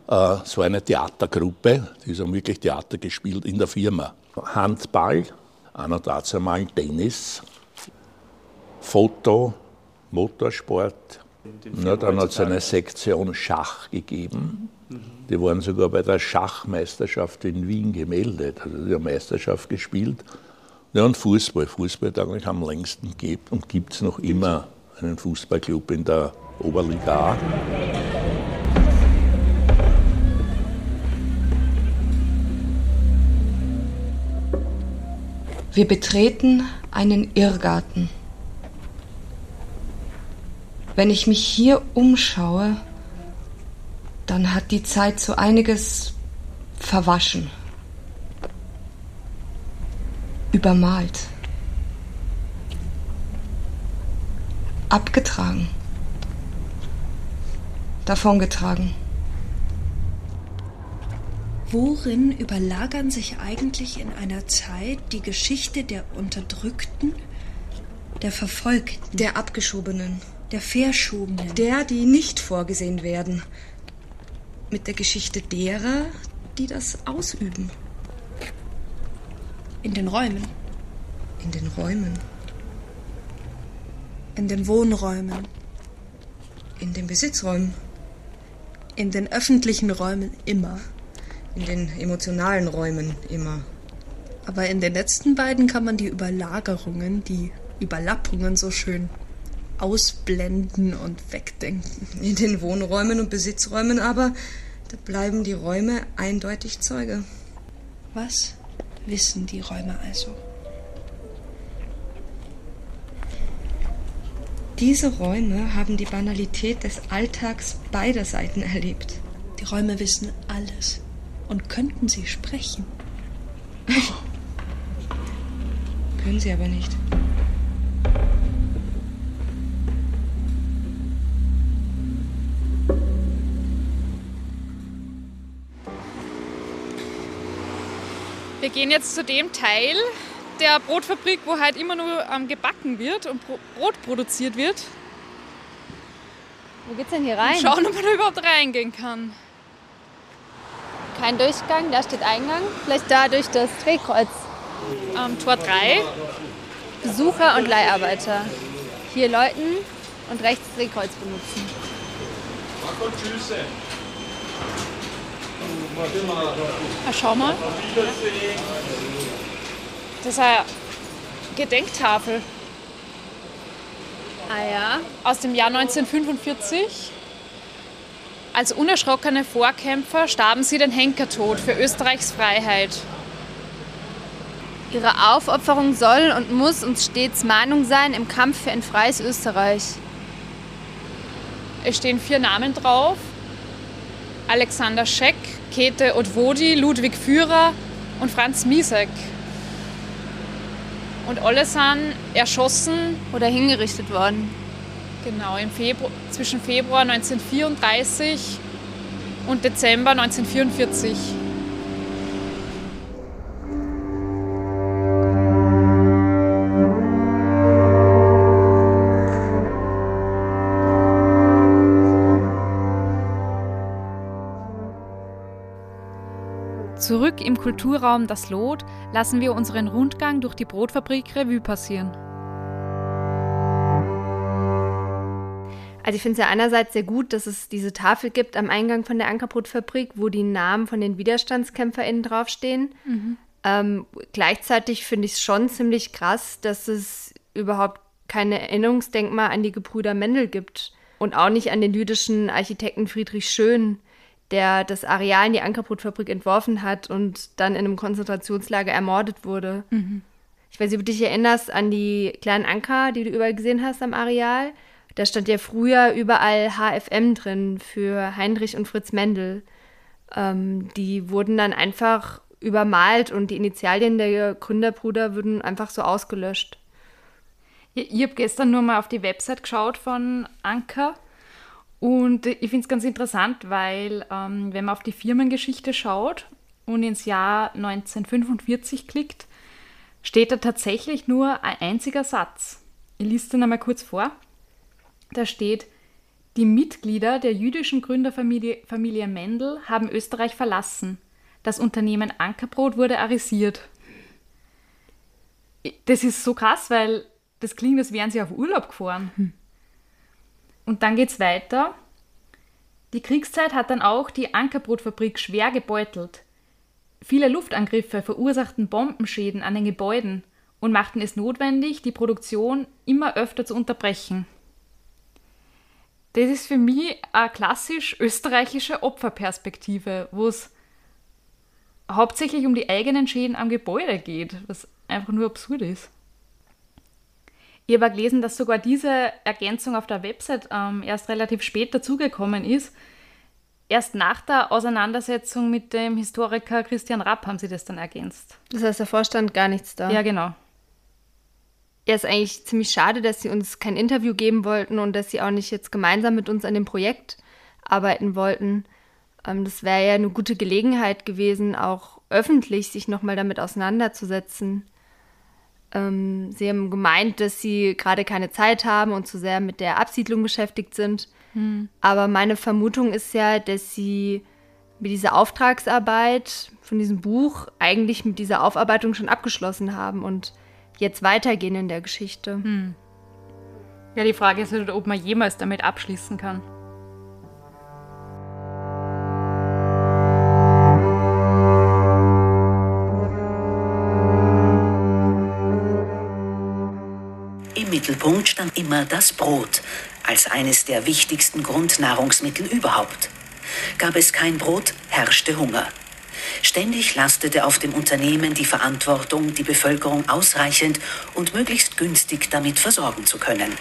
Äh, Es war eine Theatergruppe, die haben wirklich Theater gespielt in der Firma. Handball, einer dazu einmal Tennis, Foto, Motorsport. Ja, dann hat es eine Sektion Schach gegeben. Die waren sogar bei der Schachmeisterschaft in Wien gemeldet. Also die haben Meisterschaft gespielt. Ja, und Fußball. Fußball hat eigentlich am längsten gegeben und gibt es noch immer einen Fußballclub in der Oberliga A. Wir betreten einen Irrgarten. Wenn ich mich hier umschaue, dann hat die Zeit so einiges verwaschen, übermalt, abgetragen, davongetragen. Worin überlagern sich eigentlich in einer Zeit die Geschichte der Unterdrückten, der Verfolgten, Der Abgeschobenen, der Verschobenen? der, die nicht vorgesehen werden, mit der Geschichte derer, die das ausüben. In den Räumen, In den Räumen, in den Wohnräumen, in den Besitzräumen, in den öffentlichen Räumen immer. in den emotionalen Räumen immer. Aber in den letzten beiden kann man die Überlagerungen, die Überlappungen so schön ausblenden und wegdenken. In den Wohnräumen und Besitzräumen aber, da bleiben die Räume eindeutig Zeuge. Was wissen die Räume also? Diese Räume haben die Banalität des Alltags beider Seiten erlebt. Die Räume wissen alles. Und könnten sie sprechen? Können sie aber nicht. Gehen jetzt zu dem Teil der Brotfabrik, wo halt immer nur ähm, gebacken wird und Bro Brot produziert wird. Wo geht's denn hier rein? Schauen, ob man da überhaupt reingehen kann. Kein Durchgang, da steht Eingang. Vielleicht da durch das Drehkreuz. Ähm, Tor 3. Besucher und Leiharbeiter. Hier läuten und rechts Drehkreuz benutzen. Ah, schau mal. Das ist eine Gedenktafel. Ah ja. Aus dem Jahr 1945. Als unerschrockene Vorkämpfer starben sie den Henkertod für Österreichs Freiheit. Ihre Aufopferung soll und muss uns stets Mahnung sein im Kampf für ein freies Österreich. Es stehen vier Namen drauf. Alexander Scheck, Käthe Odwodi, Ludwig Führer und Franz Miesek. Und alle sind erschossen oder hingerichtet worden. Genau, im Februar, zwischen Februar 1934 und Dezember 1944. Zurück im Kulturraum Das Lot lassen wir unseren Rundgang durch die Brotfabrik Revue passieren. Also ich finde es ja einerseits sehr gut, dass es diese Tafel gibt am Eingang von der Ankerbrotfabrik, wo die Namen von den WiderstandskämpferInnen draufstehen. Mhm. Ähm, gleichzeitig finde ich es schon ziemlich krass, dass es überhaupt keine Erinnerungsdenkmal an die Gebrüder Mendel gibt und auch nicht an den jüdischen Architekten Friedrich Schön, der das Areal in die Ankerbrotfabrik entworfen hat und dann in einem Konzentrationslager ermordet wurde. Mhm. Ich weiß nicht, ob du dich erinnerst an die kleinen Anker, die du überall gesehen hast am Areal. Da stand ja früher überall HFM drin für Heinrich und Fritz Mendel. Ähm, die wurden dann einfach übermalt und die Initialien der Gründerbrüder wurden einfach so ausgelöscht. Ich, ich habe gestern nur mal auf die Website geschaut von Anker und ich finde es ganz interessant, weil ähm, wenn man auf die Firmengeschichte schaut und ins Jahr 1945 klickt, steht da tatsächlich nur ein einziger Satz. Ich lese den einmal kurz vor. Da steht, die Mitglieder der jüdischen Gründerfamilie Familie Mendel haben Österreich verlassen. Das Unternehmen Ankerbrot wurde arisiert. Das ist so krass, weil das klingt, als wären sie auf Urlaub gefahren. Und dann geht es weiter. Die Kriegszeit hat dann auch die Ankerbrotfabrik schwer gebeutelt. Viele Luftangriffe verursachten Bombenschäden an den Gebäuden und machten es notwendig, die Produktion immer öfter zu unterbrechen. Das ist für mich eine klassisch österreichische Opferperspektive, wo es hauptsächlich um die eigenen Schäden am Gebäude geht, was einfach nur absurd ist. Ich habe gelesen, dass sogar diese Ergänzung auf der Website ähm, erst relativ spät dazugekommen ist. Erst nach der Auseinandersetzung mit dem Historiker Christian Rapp haben sie das dann ergänzt. Das heißt, der Vorstand gar nichts da. Ja, genau. Ja, ist eigentlich ziemlich schade, dass sie uns kein Interview geben wollten und dass sie auch nicht jetzt gemeinsam mit uns an dem Projekt arbeiten wollten. Ähm, das wäre ja eine gute Gelegenheit gewesen, auch öffentlich sich nochmal damit auseinanderzusetzen. Ähm, sie haben gemeint, dass sie gerade keine Zeit haben und zu sehr mit der Absiedlung beschäftigt sind. Hm. Aber meine Vermutung ist ja, dass sie mit dieser Auftragsarbeit von diesem Buch eigentlich mit dieser Aufarbeitung schon abgeschlossen haben und jetzt weitergehen in der Geschichte. Hm. Ja, die Frage ist halt, ob man jemals damit abschließen kann. Mittelpunkt stand immer das Brot als eines der wichtigsten Grundnahrungsmittel überhaupt. Gab es kein Brot, herrschte Hunger. Ständig lastete auf dem Unternehmen die Verantwortung, die Bevölkerung ausreichend und möglichst günstig damit versorgen zu können.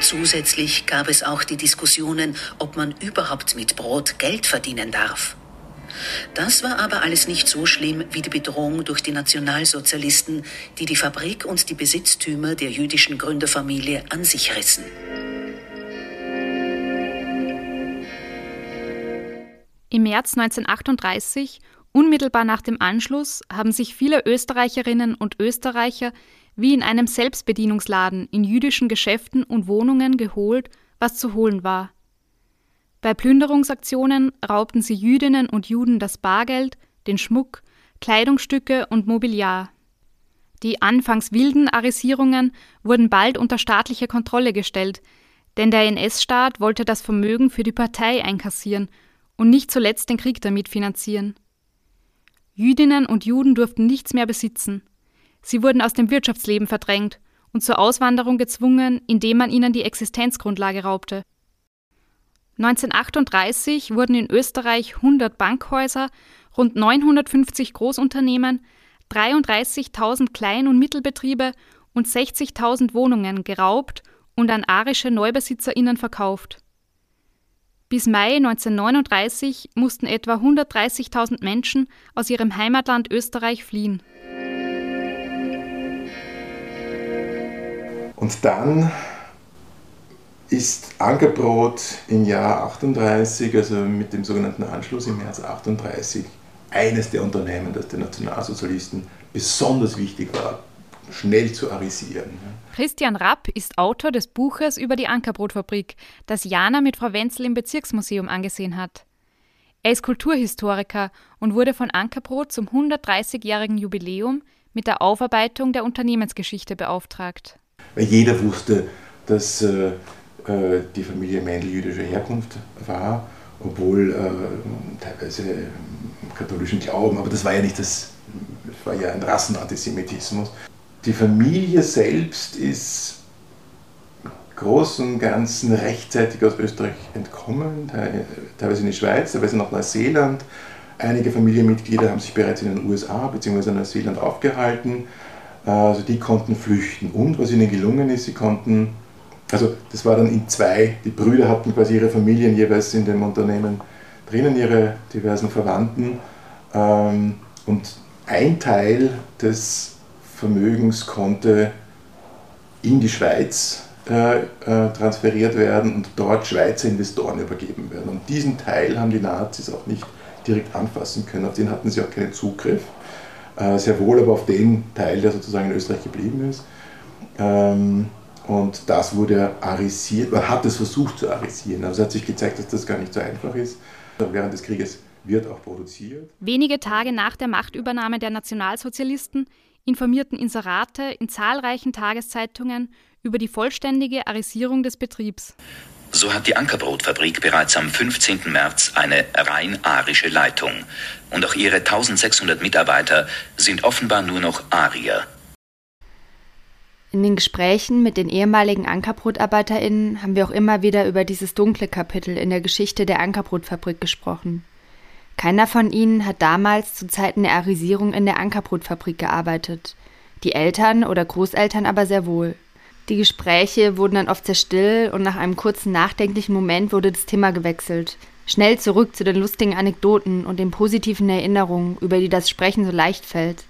Zusätzlich gab es auch die Diskussionen, ob man überhaupt mit Brot Geld verdienen darf. Das war aber alles nicht so schlimm wie die Bedrohung durch die Nationalsozialisten, die die Fabrik und die Besitztümer der jüdischen Gründerfamilie an sich rissen. Im März 1938, unmittelbar nach dem Anschluss, haben sich viele Österreicherinnen und Österreicher wie in einem Selbstbedienungsladen in jüdischen Geschäften und Wohnungen geholt, was zu holen war. Bei Plünderungsaktionen raubten sie Jüdinnen und Juden das Bargeld, den Schmuck, Kleidungsstücke und Mobiliar. Die anfangs wilden Arisierungen wurden bald unter staatliche Kontrolle gestellt, denn der NS-Staat wollte das Vermögen für die Partei einkassieren und nicht zuletzt den Krieg damit finanzieren. Jüdinnen und Juden durften nichts mehr besitzen. Sie wurden aus dem Wirtschaftsleben verdrängt und zur Auswanderung gezwungen, indem man ihnen die Existenzgrundlage raubte. 1938 wurden in Österreich 100 Bankhäuser, rund 950 Großunternehmen, 33.000 Klein- und Mittelbetriebe und 60.000 Wohnungen geraubt und an arische NeubesitzerInnen verkauft. Bis Mai 1939 mussten etwa 130.000 Menschen aus ihrem Heimatland Österreich fliehen. Und dann ist Ankerbrot im Jahr 38, also mit dem sogenannten Anschluss im März 38, eines der Unternehmen, das den Nationalsozialisten besonders wichtig war, schnell zu arisieren. Christian Rapp ist Autor des Buches über die Ankerbrotfabrik, das Jana mit Frau Wenzel im Bezirksmuseum angesehen hat. Er ist Kulturhistoriker und wurde von Ankerbrot zum 130-jährigen Jubiläum mit der Aufarbeitung der Unternehmensgeschichte beauftragt. Weil jeder wusste, dass äh, äh die Familie Mendel jüdischer Herkunft war, obwohl äh, teilweise katholischen Glauben, aber das war ja nicht das, das war ja ein Rassenantisemitismus. Die Familie selbst ist großen Ganzen rechtzeitig aus Österreich entkommen, teilweise in die Schweiz, teilweise nach Neuseeland. Einige Familienmitglieder haben sich bereits in den USA bzw. Neuseeland aufgehalten. Also die konnten flüchten. Und was ihnen gelungen ist, sie konnten, also das war dann in zwei, die Brüder hatten quasi ihre Familien jeweils in dem Unternehmen drinnen, ihre diversen Verwandten. Ähm, und ein Teil des Vermögens konnte in die Schweiz äh, äh, transferiert werden und dort Schweizer Investoren übergeben werden. Und diesen Teil haben die Nazis auch nicht direkt anfassen können, auf den hatten sie auch keinen Zugriff. Äh, sehr wohl aber auf den Teil, der sozusagen in Österreich geblieben ist. Ähm, und das wurde arisiert, man hat es versucht zu arisieren. Also es hat sich gezeigt, dass das gar nicht so einfach ist. Während des Krieges wird auch produziert. Wenige Tage nach der Machtübernahme der Nationalsozialisten informierten Inserate in zahlreichen Tageszeitungen über die vollständige Arisierung des Betriebs. So hat die Ankerbrotfabrik bereits am 15. März eine rein arische Leitung. Und auch ihre 1600 Mitarbeiter sind offenbar nur noch Arier. In den Gesprächen mit den ehemaligen AnkerbrotarbeiterInnen haben wir auch immer wieder über dieses dunkle Kapitel in der Geschichte der Ankerbrotfabrik gesprochen. Keiner von ihnen hat damals zu Zeiten der Arisierung in der Ankerbrotfabrik gearbeitet. Die Eltern oder Großeltern aber sehr wohl. Die Gespräche wurden dann oft sehr still und nach einem kurzen nachdenklichen Moment wurde das Thema gewechselt. Schnell zurück zu den lustigen Anekdoten und den positiven Erinnerungen, über die das Sprechen so leicht fällt.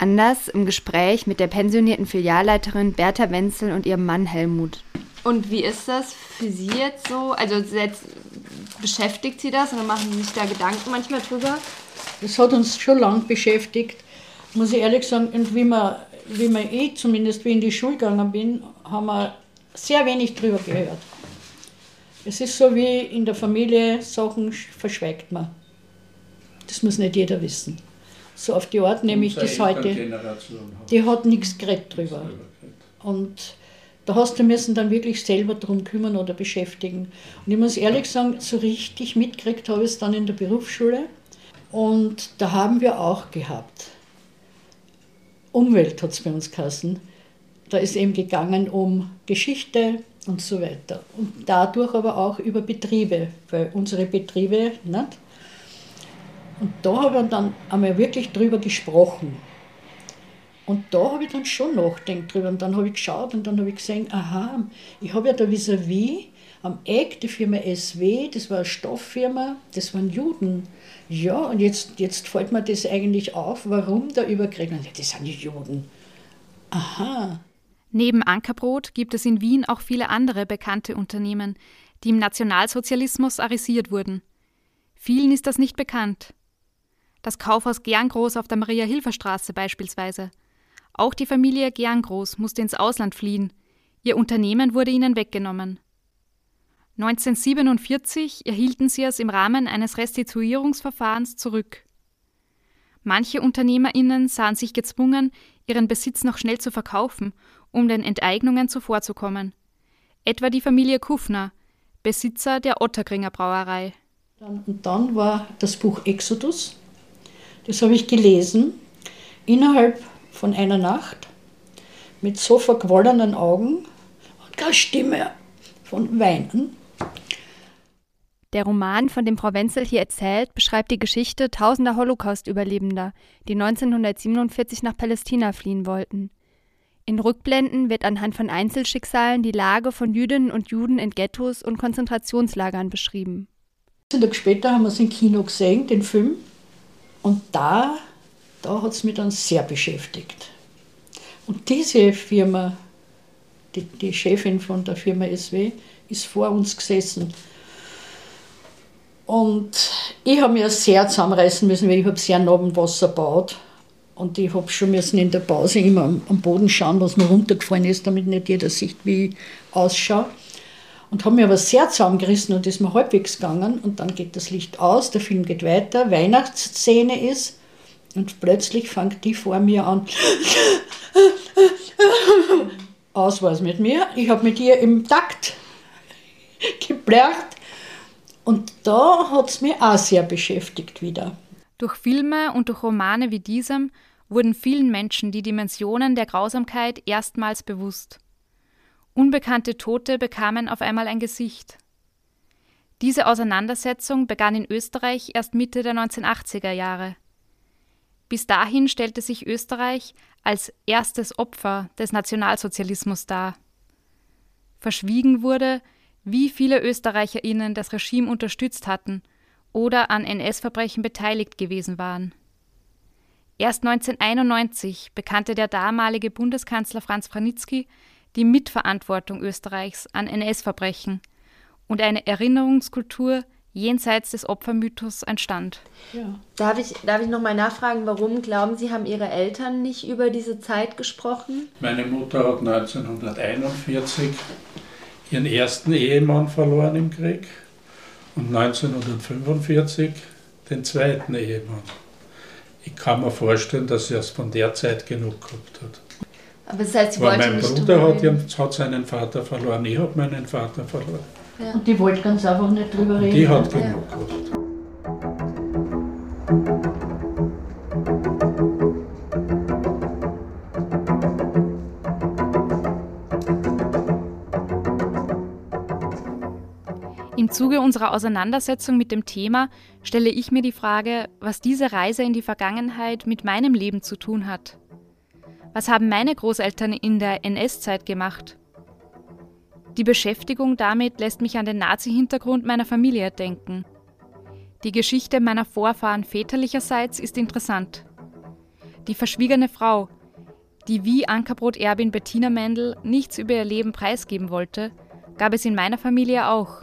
Anders im Gespräch mit der pensionierten Filialleiterin Bertha Wenzel und ihrem Mann Helmut. Und wie ist das für Sie jetzt so? Also jetzt beschäftigt Sie das oder machen Sie sich da Gedanken manchmal drüber? Das hat uns schon lange beschäftigt, muss ich ehrlich sagen. Und wie man, wie man eh, zumindest wie in die Schule gegangen bin, haben wir sehr wenig drüber gehört. Es ist so wie in der Familie, Sachen verschweigt man. Das muss nicht jeder wissen. So auf die Art nämlich das heute. Die hat nichts geredet drüber. Und da hast du müssen dann wirklich selber drum kümmern oder beschäftigen. Und ich muss ehrlich sagen, so richtig mitgekriegt habe ich es dann in der Berufsschule. Und da haben wir auch gehabt. Umwelt hat es bei uns geheißen. Da ist eben gegangen um Geschichte und so weiter. Und dadurch aber auch über Betriebe, weil unsere Betriebe, nicht? Und da haben wir dann einmal wirklich drüber gesprochen. Und da habe ich dann schon nachgedacht drüber. Und dann habe ich geschaut und dann habe ich gesehen, aha, ich habe ja da vis-à-vis am Eck die Firma SW, das war eine Stofffirma, das waren Juden. Ja, und jetzt, jetzt fällt mir das eigentlich auf, warum da überkriegen. Das sind die Juden. Aha. Neben Ankerbrot gibt es in Wien auch viele andere bekannte Unternehmen, die im Nationalsozialismus arisiert wurden. Vielen ist das nicht bekannt. Das Kaufhaus Gerngroß auf der Maria-Hilfer-Straße beispielsweise Auch die Familie Gerngroß musste ins Ausland fliehen. Ihr Unternehmen wurde ihnen weggenommen. 1947 erhielten sie es im Rahmen eines Restituierungsverfahrens zurück. Manche UnternehmerInnen sahen sich gezwungen, ihren Besitz noch schnell zu verkaufen, um den Enteignungen zuvorzukommen. Etwa die Familie Kufner, Besitzer der Ottergringer Brauerei. Und dann war das Buch Exodus. Das habe ich gelesen innerhalb von einer Nacht mit so verquollenen Augen und keine Stimme von Weinen. Der Roman, von dem Frau Wenzel hier erzählt, beschreibt die Geschichte tausender Holocaust-Überlebender, die 1947 nach Palästina fliehen wollten. In Rückblenden wird anhand von Einzelschicksalen die Lage von Jüdinnen und Juden in Ghettos und Konzentrationslagern beschrieben. Ein Tag später haben wir es im Kino gesehen, den Film. Und da, da hat es mich dann sehr beschäftigt. Und diese Firma, die, die Chefin von der Firma SW, ist vor uns gesessen. Und ich habe mir sehr zusammenreißen müssen, weil ich habe sehr nah am Wasser gebaut. Und ich habe schon müssen in der Pause immer am, Boden schauen, was mir runtergefallen ist, damit nicht jeder sieht, wie ich ausschaue. Und habe mir aber sehr zusammengerissen und ist mir halbwegs gegangen. Und dann geht das Licht aus, der Film geht weiter, Weihnachtsszene ist. Und plötzlich fängt die vor mir an. Aus war es mit mir. Ich habe mit ihr im Takt geblerrt. Und da hat es mich auch sehr beschäftigt wieder. Durch Filme und durch Romane wie diesem wurden vielen Menschen die Dimensionen der Grausamkeit erstmals bewusst. Unbekannte Tote bekamen auf einmal ein Gesicht. Diese Auseinandersetzung begann in Österreich erst Mitte der 1980er Jahre. Bis dahin stellte sich Österreich als erstes Opfer des Nationalsozialismus dar. Verschwiegen wurde, wie viele ÖsterreicherInnen das Regime unterstützt hatten oder an NS-Verbrechen beteiligt gewesen waren. Erst 1991 bekannte der damalige Bundeskanzler Franz Branitzky die Mitverantwortung Österreichs an NS-Verbrechen und eine Erinnerungskultur jenseits des Opfermythos entstand. Ja. Darf ich, darf ich nochmal nachfragen, warum glauben Sie, haben Ihre Eltern nicht über diese Zeit gesprochen? Meine Mutter hat 1941 ihren ersten Ehemann verloren im Krieg und 1945 den zweiten Ehemann. Ich kann mir vorstellen, dass sie erst von der Zeit genug gehabt hat. Aber das heißt, sie Weil wollte mein nicht Bruder hat, ihren- hat seinen Vater verloren, ich habe meinen Vater verloren. Ja. Und die wollte ganz einfach nicht drüber Und reden. die hat Ja. genug gehabt. Im Zuge unserer Auseinandersetzung mit dem Thema stelle ich mir die Frage, was diese Reise in die Vergangenheit mit meinem Leben zu tun hat. Was haben meine Großeltern in der NS-Zeit gemacht? Die Beschäftigung damit lässt mich an den Nazi-Hintergrund meiner Familie denken. Die Geschichte meiner Vorfahren väterlicherseits ist interessant. Die verschwiegene Frau, die wie Ankerbrot-Erbin Bettina Mendel nichts über ihr Leben preisgeben wollte, gab es in meiner Familie auch.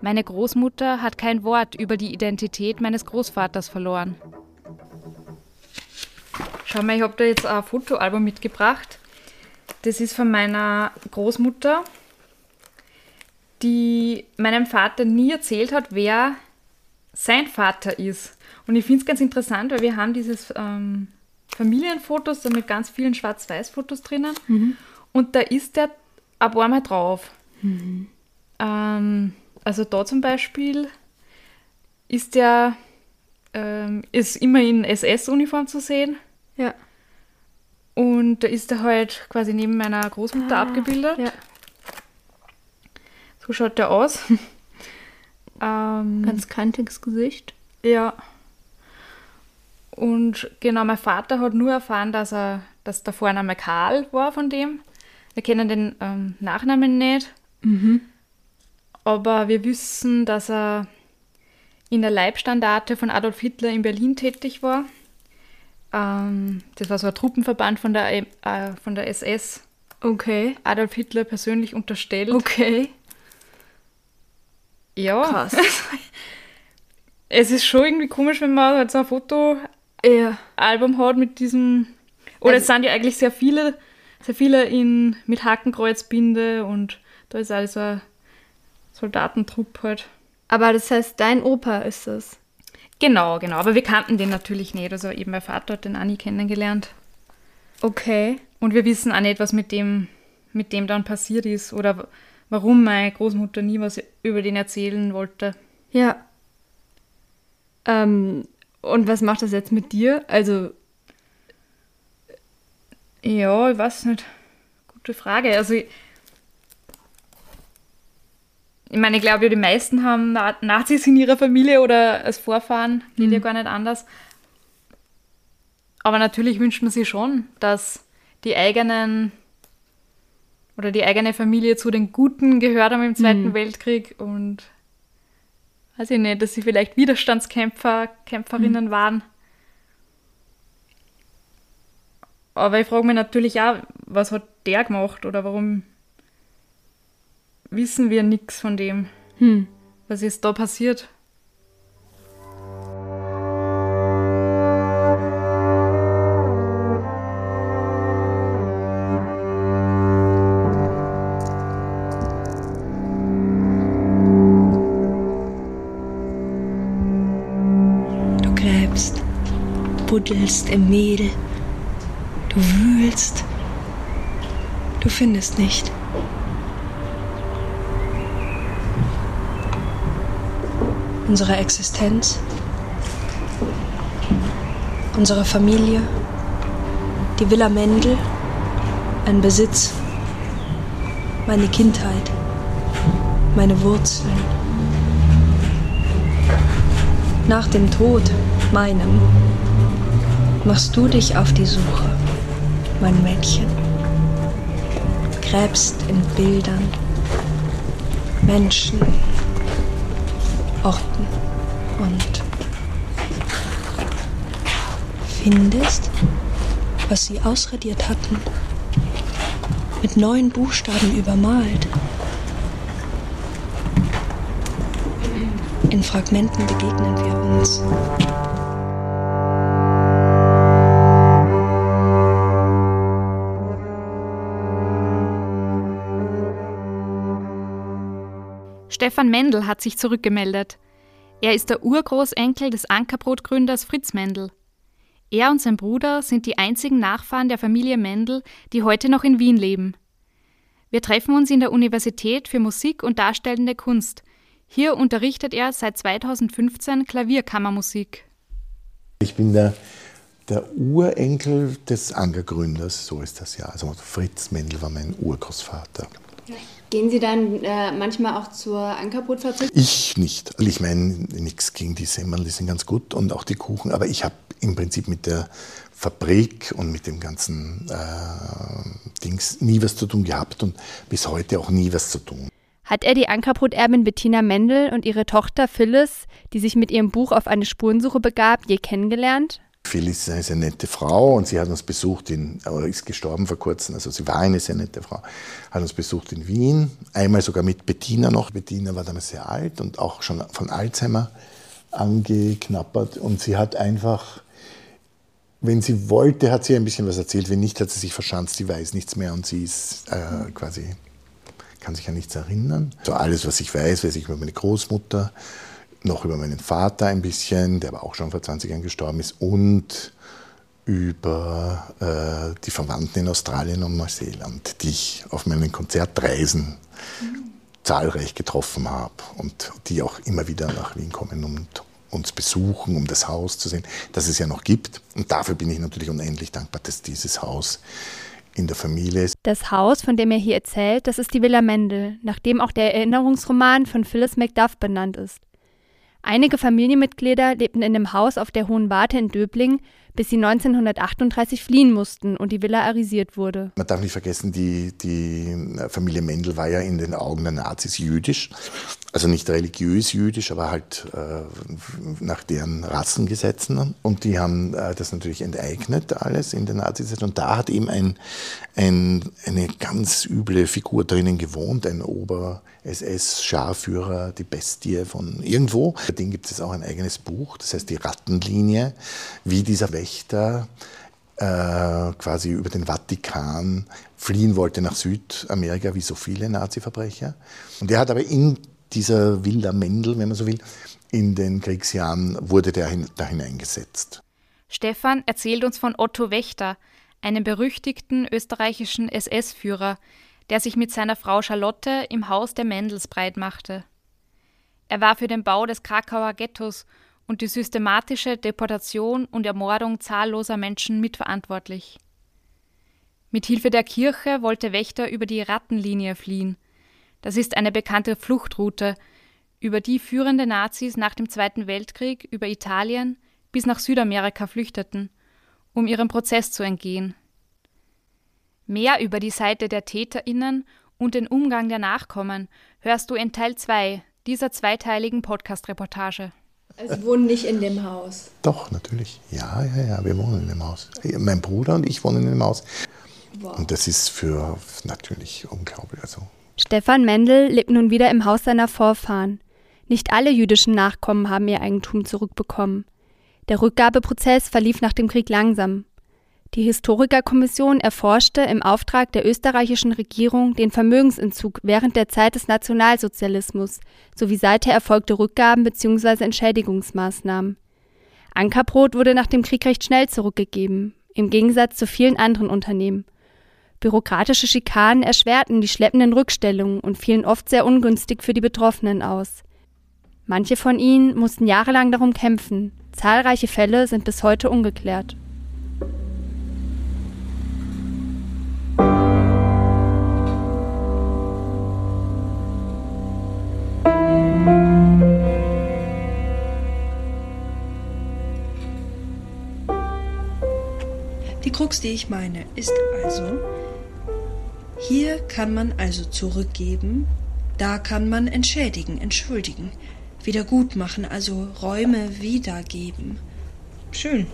Meine Großmutter hat kein Wort über die Identität meines Großvaters verloren. Schau mal, ich habe da jetzt ein Fotoalbum mitgebracht. Das ist von meiner Großmutter, die meinem Vater nie erzählt hat, wer sein Vater ist. Und ich finde es ganz interessant, weil wir haben dieses ähm, Familienfotos da mit ganz vielen Schwarz-Weiß-Fotos drinnen. Und da ist der ein paar Mal drauf. Ähm, also da zum Beispiel ist der ähm, ist immer in SS-Uniform zu sehen. Ja. Und da ist er halt quasi neben meiner Großmutter Ah, abgebildet. ja. So schaut der aus. ähm, Ganz kantiges Gesicht. ja. Und genau, mein Vater hat nur erfahren, dass er, dass der Vorname Karl war von dem. Wir kennen den ähm, Nachnamen nicht. Mhm. Aber wir wissen, dass er in der Leibstandarte von Adolf Hitler in Berlin tätig war. Ähm, das war so ein Truppenverband von der, äh, von der SS. Okay. Adolf Hitler persönlich unterstellt. Okay. Ja. Krass. es ist schon irgendwie komisch, wenn man halt so ein Fotoalbum hat mit diesem Oder es sind ja eigentlich sehr viele, sehr viele in, mit Hakenkreuzbinde und da ist alles so ein Soldatentrupp halt. Aber das heißt, dein Opa ist es. Genau, genau. Aber wir kannten den natürlich nicht. Also eben mein Vater hat den auch nie kennengelernt. Okay. Und wir wissen auch nicht, was mit dem, mit dem dann passiert ist oder warum meine Großmutter nie was über den erzählen wollte. Ja. Ähm, und was macht das jetzt mit dir? Also. Ja, ich weiß nicht. Gute Frage. Also, ich, ich meine, ich glaube, die meisten haben Nazis in ihrer Familie oder als Vorfahren, geht mhm. ja gar nicht anders. Aber natürlich wünscht man sich schon, dass die eigenen oder die eigene Familie zu den Guten gehört haben im Zweiten mhm. Weltkrieg und weiß ich nicht, dass sie vielleicht Widerstandskämpfer, Kämpferinnen mhm. waren. Aber ich frage mich natürlich auch, was hat der gemacht oder warum wissen wir nichts von dem, hm. was ist da passiert. Du gräbst, buddelst im Mehl, du wühlst, du findest nicht. Unsere Existenz, unsere Familie, die Villa Mendel, ein Besitz, meine Kindheit, meine Wurzeln. Nach dem Tod, meinem, machst du dich auf die Suche, mein Mädchen. Gräbst in Bildern, Menschen, Orten und findest, was sie ausradiert hatten, mit neuen Buchstaben übermalt. In Fragmenten begegnen wir uns. Stefan Mendel hat sich zurückgemeldet. Er ist der Urgroßenkel des Ankerbrotgründers Fritz Mendel. Er und sein Bruder sind die einzigen Nachfahren der Familie Mendel, die heute noch in Wien leben. Wir treffen uns in der Universität für Musik und Darstellende Kunst. Hier unterrichtet er seit 2015 Klavierkammermusik. Ich bin der, der Urenkel des Ankergründers, so ist das ja. Also Fritz Mendel war mein Urgroßvater. Gehen Sie dann äh, manchmal auch zur Ankerbrotfabrik? Ich nicht. Ich meine, nichts gegen die Semmeln, die sind ganz gut und auch die Kuchen, aber ich habe im Prinzip mit der Fabrik und mit dem ganzen äh, Dings nie was zu tun gehabt und bis heute auch nie was zu tun. Hat er die Ankerbroterbin Bettina Mendel und ihre Tochter Phyllis, die sich mit ihrem Buch auf eine Spurensuche begab, je kennengelernt? Phyllis ist eine nette Frau und sie hat uns besucht in, oder ist gestorben vor kurzem, also sie war eine sehr nette Frau, hat uns besucht in Wien, einmal sogar mit Bettina noch. Bettina war damals sehr alt und auch schon von Alzheimer angeknappert und sie hat einfach, wenn sie wollte, hat sie ein bisschen was erzählt, wenn nicht, hat sie sich verschanzt, sie weiß nichts mehr und sie ist äh, quasi, kann sich an nichts erinnern. So alles, was ich weiß, weiß ich über meine Großmutter noch über meinen Vater ein bisschen, der aber auch schon vor 20 Jahren gestorben ist, und über äh, die Verwandten in Australien und Neuseeland, die ich auf meinen Konzertreisen mhm. zahlreich getroffen habe und die auch immer wieder nach Wien kommen und uns besuchen, um das Haus zu sehen, das es ja noch gibt. Und dafür bin ich natürlich unendlich dankbar, dass dieses Haus in der Familie ist. Das Haus, von dem er hier erzählt, das ist die Villa Mendel, nach dem auch der Erinnerungsroman von Phyllis Macduff benannt ist. Einige Familienmitglieder lebten in dem Haus auf der Hohen Warte in Döbling, bis sie 1938 fliehen mussten und die Villa arisiert wurde. Man darf nicht vergessen, die, die Familie Mendel war ja in den Augen der Nazis jüdisch. Also nicht religiös jüdisch, aber halt äh, nach deren Rassengesetzen. Und die haben äh, das natürlich enteignet, alles in den Nazis. Und da hat eben ein, ein, eine ganz üble Figur drinnen gewohnt, ein Ober-SS-Scharführer, die Bestie von irgendwo. Für den gibt es auch ein eigenes Buch, das heißt die Rattenlinie, wie dieser Wächter äh, quasi über den Vatikan fliehen wollte nach Südamerika, wie so viele Nazi-Verbrecher. Und er hat aber in dieser Villa Mendel, wenn man so will, in den Kriegsjahren wurde der da hineingesetzt. Stefan erzählt uns von Otto Wächter, einem berüchtigten österreichischen SS-Führer, der sich mit seiner Frau Charlotte im Haus der Mendels breit machte. Er war für den Bau des Krakauer Ghettos und die systematische Deportation und Ermordung zahlloser Menschen mitverantwortlich. Mit Hilfe der Kirche wollte Wächter über die Rattenlinie fliehen. Das ist eine bekannte Fluchtroute, über die führende Nazis nach dem Zweiten Weltkrieg über Italien bis nach Südamerika flüchteten, um ihrem Prozess zu entgehen. Mehr über die Seite der TäterInnen und den Umgang der Nachkommen hörst du in Teil 2 dieser zweiteiligen Podcast-Reportage. Also wohnen nicht in dem Haus? Doch, natürlich. Ja, ja, ja, wir wohnen in dem Haus. Mein Bruder und ich wohnen in dem Haus. Wow. Und das ist für natürlich unglaublich. Also. Stefan Mendel lebt nun wieder im Haus seiner Vorfahren. Nicht alle jüdischen Nachkommen haben ihr Eigentum zurückbekommen. Der Rückgabeprozess verlief nach dem Krieg langsam. Die Historikerkommission erforschte im Auftrag der österreichischen Regierung den Vermögensentzug während der Zeit des Nationalsozialismus sowie seither erfolgte Rückgaben bzw. Entschädigungsmaßnahmen. Ankerbrot wurde nach dem Krieg recht schnell zurückgegeben, im Gegensatz zu vielen anderen Unternehmen. Bürokratische Schikanen erschwerten die schleppenden Rückstellungen und fielen oft sehr ungünstig für die Betroffenen aus. Manche von ihnen mussten jahrelang darum kämpfen. Zahlreiche Fälle sind bis heute ungeklärt. Die Krux, die ich meine, ist also, hier kann man also zurückgeben, da kann man entschädigen, entschuldigen, wiedergutmachen, also Räume wiedergeben. Schön.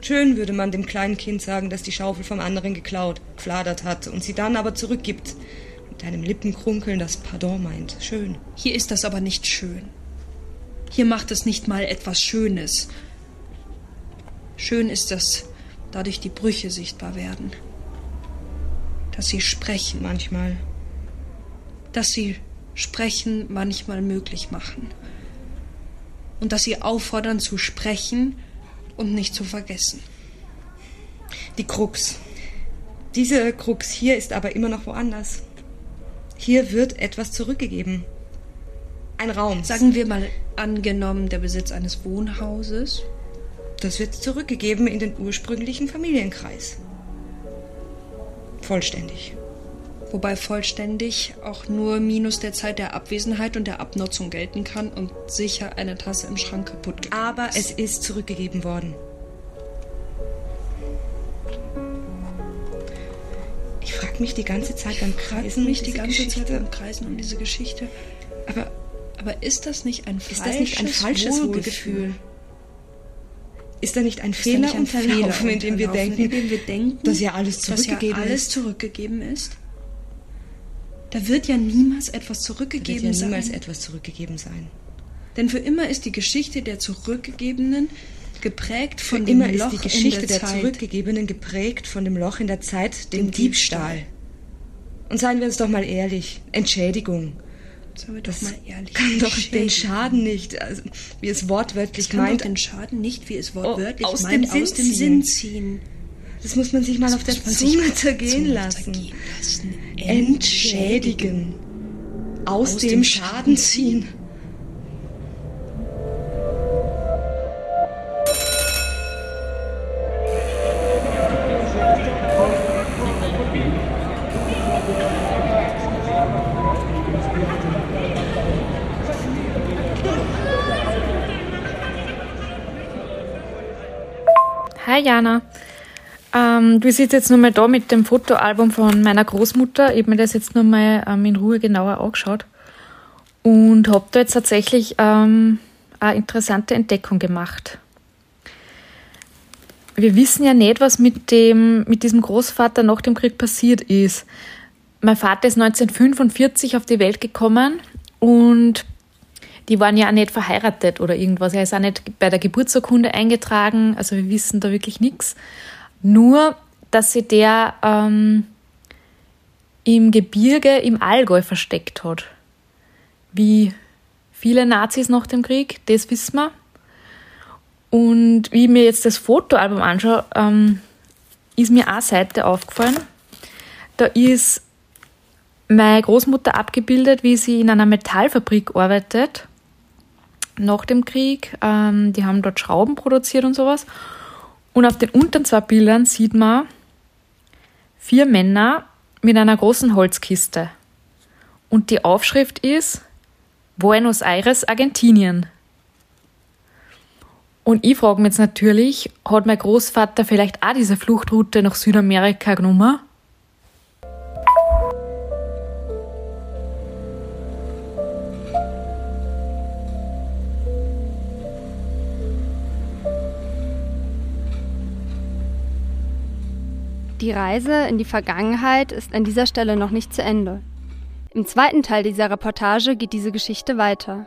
Schön würde man dem kleinen Kind sagen, das die Schaufel vom anderen geklaut, gefladert hat und sie dann aber zurückgibt. Mit einem Lippenkrunkeln das Pardon meint. Schön. Hier ist das aber nicht schön. Hier macht es nicht mal etwas Schönes. Schön ist das, dadurch die Brüche sichtbar werden. Dass sie sprechen manchmal. Dass sie sprechen manchmal möglich machen. Und dass sie auffordern zu sprechen und nicht zu vergessen. Die Krux. Diese Krux hier ist aber immer noch woanders. Hier wird etwas zurückgegeben. Ein Raum. Sagen wir mal angenommen der Besitz eines Wohnhauses. Das wird zurückgegeben in den ursprünglichen Familienkreis. Vollständig. Wobei vollständig auch nur minus der Zeit der Abwesenheit und der Abnutzung gelten kann und sicher eine Tasse im Schrank kaputt gegangen Aber es ist zurückgegeben worden. Ich frage mich die ganze Zeit beim Kreisen. mich die ganze Geschichte. Zeit beim Kreisen um diese Geschichte. Aber, aber ist das nicht ein falsches, ist das nicht ein falsches Wohlgefühl? Wohlgefühl? Ist da nicht ein ist Fehler nicht ein unterlaufen, in dem wir denken, in dem wir denken dass ja alles zurückgegeben, dass ja alles zurückgegeben ist? Da wird ja niemals etwas zurückgegeben da wird ja niemals sein. etwas zurückgegeben sein. Denn für immer ist die Geschichte der Zurückgegebenen geprägt von für dem immer Loch ist die Geschichte in der, der Zeit. Zurückgegebenen geprägt von dem Loch in der Zeit, dem, dem Diebstahl. Diebstahl. Und seien wir uns doch mal ehrlich, Entschädigung. Seien wir doch das mal ehrlich. kann doch den Schaden nicht, also, wie es wortwörtlich das kann meint, doch den Schaden nicht, wie es wortwörtlich aus meint, dem Sinn aus dem ziehen. Sinn ziehen. Das muss man sich mal Das auf der Zunge zergehen lassen. lassen. Entschädigen. Aus, Aus dem, dem Schaden ziehen. Hi Jana. Ähm, du sitzt jetzt nochmal da mit dem Fotoalbum von meiner Großmutter. Ich habe mir das jetzt nochmal ähm, in Ruhe genauer angeschaut und habe da jetzt tatsächlich ähm, eine interessante Entdeckung gemacht. Wir wissen ja nicht, was mit, dem, mit diesem Großvater nach dem Krieg passiert ist. Mein Vater ist 1945 auf die Welt gekommen und die waren ja auch nicht verheiratet oder irgendwas. Er ist auch nicht bei der Geburtsurkunde eingetragen. Also wir wissen da wirklich nichts. Nur, dass sie der ähm, im Gebirge im Allgäu versteckt hat. Wie viele Nazis nach dem Krieg, das wissen wir. Und wie ich mir jetzt das Fotoalbum anschaue, ähm, ist mir eine Seite aufgefallen. Da ist meine Großmutter abgebildet, wie sie in einer Metallfabrik arbeitet nach dem Krieg. Ähm, die haben dort Schrauben produziert und sowas. Und auf den unteren zwei Bildern sieht man vier Männer mit einer großen Holzkiste. Und die Aufschrift ist Buenos Aires, Argentinien. Und ich frage mich jetzt natürlich, hat mein Großvater vielleicht auch diese Fluchtroute nach Südamerika genommen? Die Reise in die Vergangenheit ist an dieser Stelle noch nicht zu Ende. Im zweiten Teil dieser Reportage geht diese Geschichte weiter.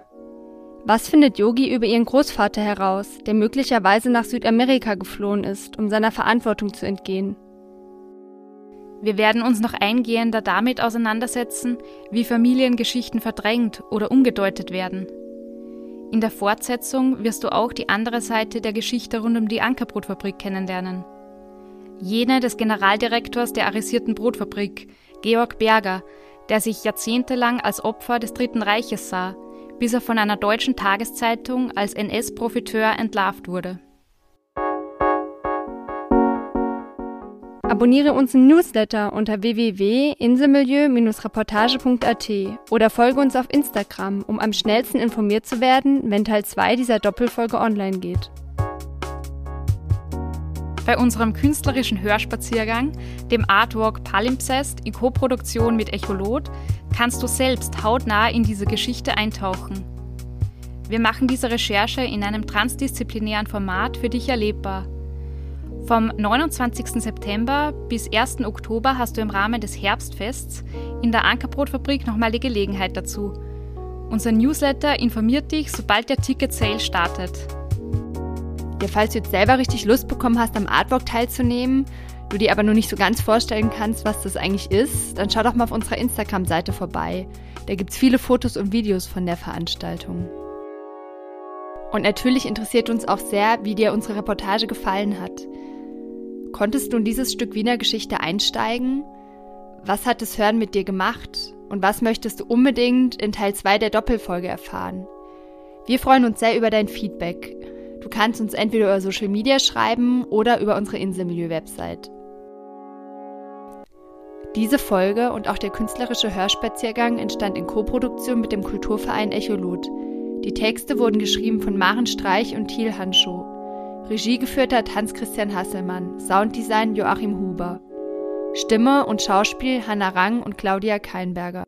Was findet Yogi über ihren Großvater heraus, der möglicherweise nach Südamerika geflohen ist, um seiner Verantwortung zu entgehen? Wir werden uns noch eingehender damit auseinandersetzen, wie Familiengeschichten verdrängt oder umgedeutet werden. In der Fortsetzung wirst du auch die andere Seite der Geschichte rund um die Ankerbrotfabrik kennenlernen jene des Generaldirektors der arisierten Brotfabrik, Georg Berger, der sich jahrzehntelang als Opfer des Dritten Reiches sah, bis er von einer deutschen Tageszeitung als NS-Profiteur entlarvt wurde. Abonniere unseren Newsletter unter www.inselmilieu-reportage.at oder folge uns auf Instagram, um am schnellsten informiert zu werden, wenn Teil 2 dieser Doppelfolge online geht. Bei unserem künstlerischen Hörspaziergang, dem Artwalk Palimpsest in Koproduktion mit Echolot, kannst du selbst hautnah in diese Geschichte eintauchen. Wir machen diese Recherche in einem transdisziplinären Format für dich erlebbar. Vom 29. September bis 1. Oktober hast du im Rahmen des Herbstfests in der Ankerbrotfabrik nochmal die Gelegenheit dazu. Unser Newsletter informiert dich, sobald der Ticket Sale startet. Ja, falls du jetzt selber richtig Lust bekommen hast, am Artwalk teilzunehmen, du dir aber nur nicht so ganz vorstellen kannst, was das eigentlich ist, dann schau doch mal auf unserer Instagram-Seite vorbei. Da gibt es viele Fotos und Videos von der Veranstaltung. Und natürlich interessiert uns auch sehr, wie dir unsere Reportage gefallen hat. Konntest du in dieses Stück Wiener Geschichte einsteigen? Was hat das Hören mit dir gemacht? Und was möchtest du unbedingt in Teil 2 der Doppelfolge erfahren? Wir freuen uns sehr über dein Feedback. Du kannst uns entweder über Social Media schreiben oder über unsere Inselmilieu-Website. Diese Folge und auch der künstlerische Hörspaziergang entstand in Koproduktion mit dem Kulturverein Echolot. Die Texte wurden geschrieben von Maren Streich und Thiel Hanschow. Regie geführt hat Hans-Christian Hasselmann, Sounddesign Joachim Huber. Stimme und Schauspiel Hannah Rang und Claudia Keinberger.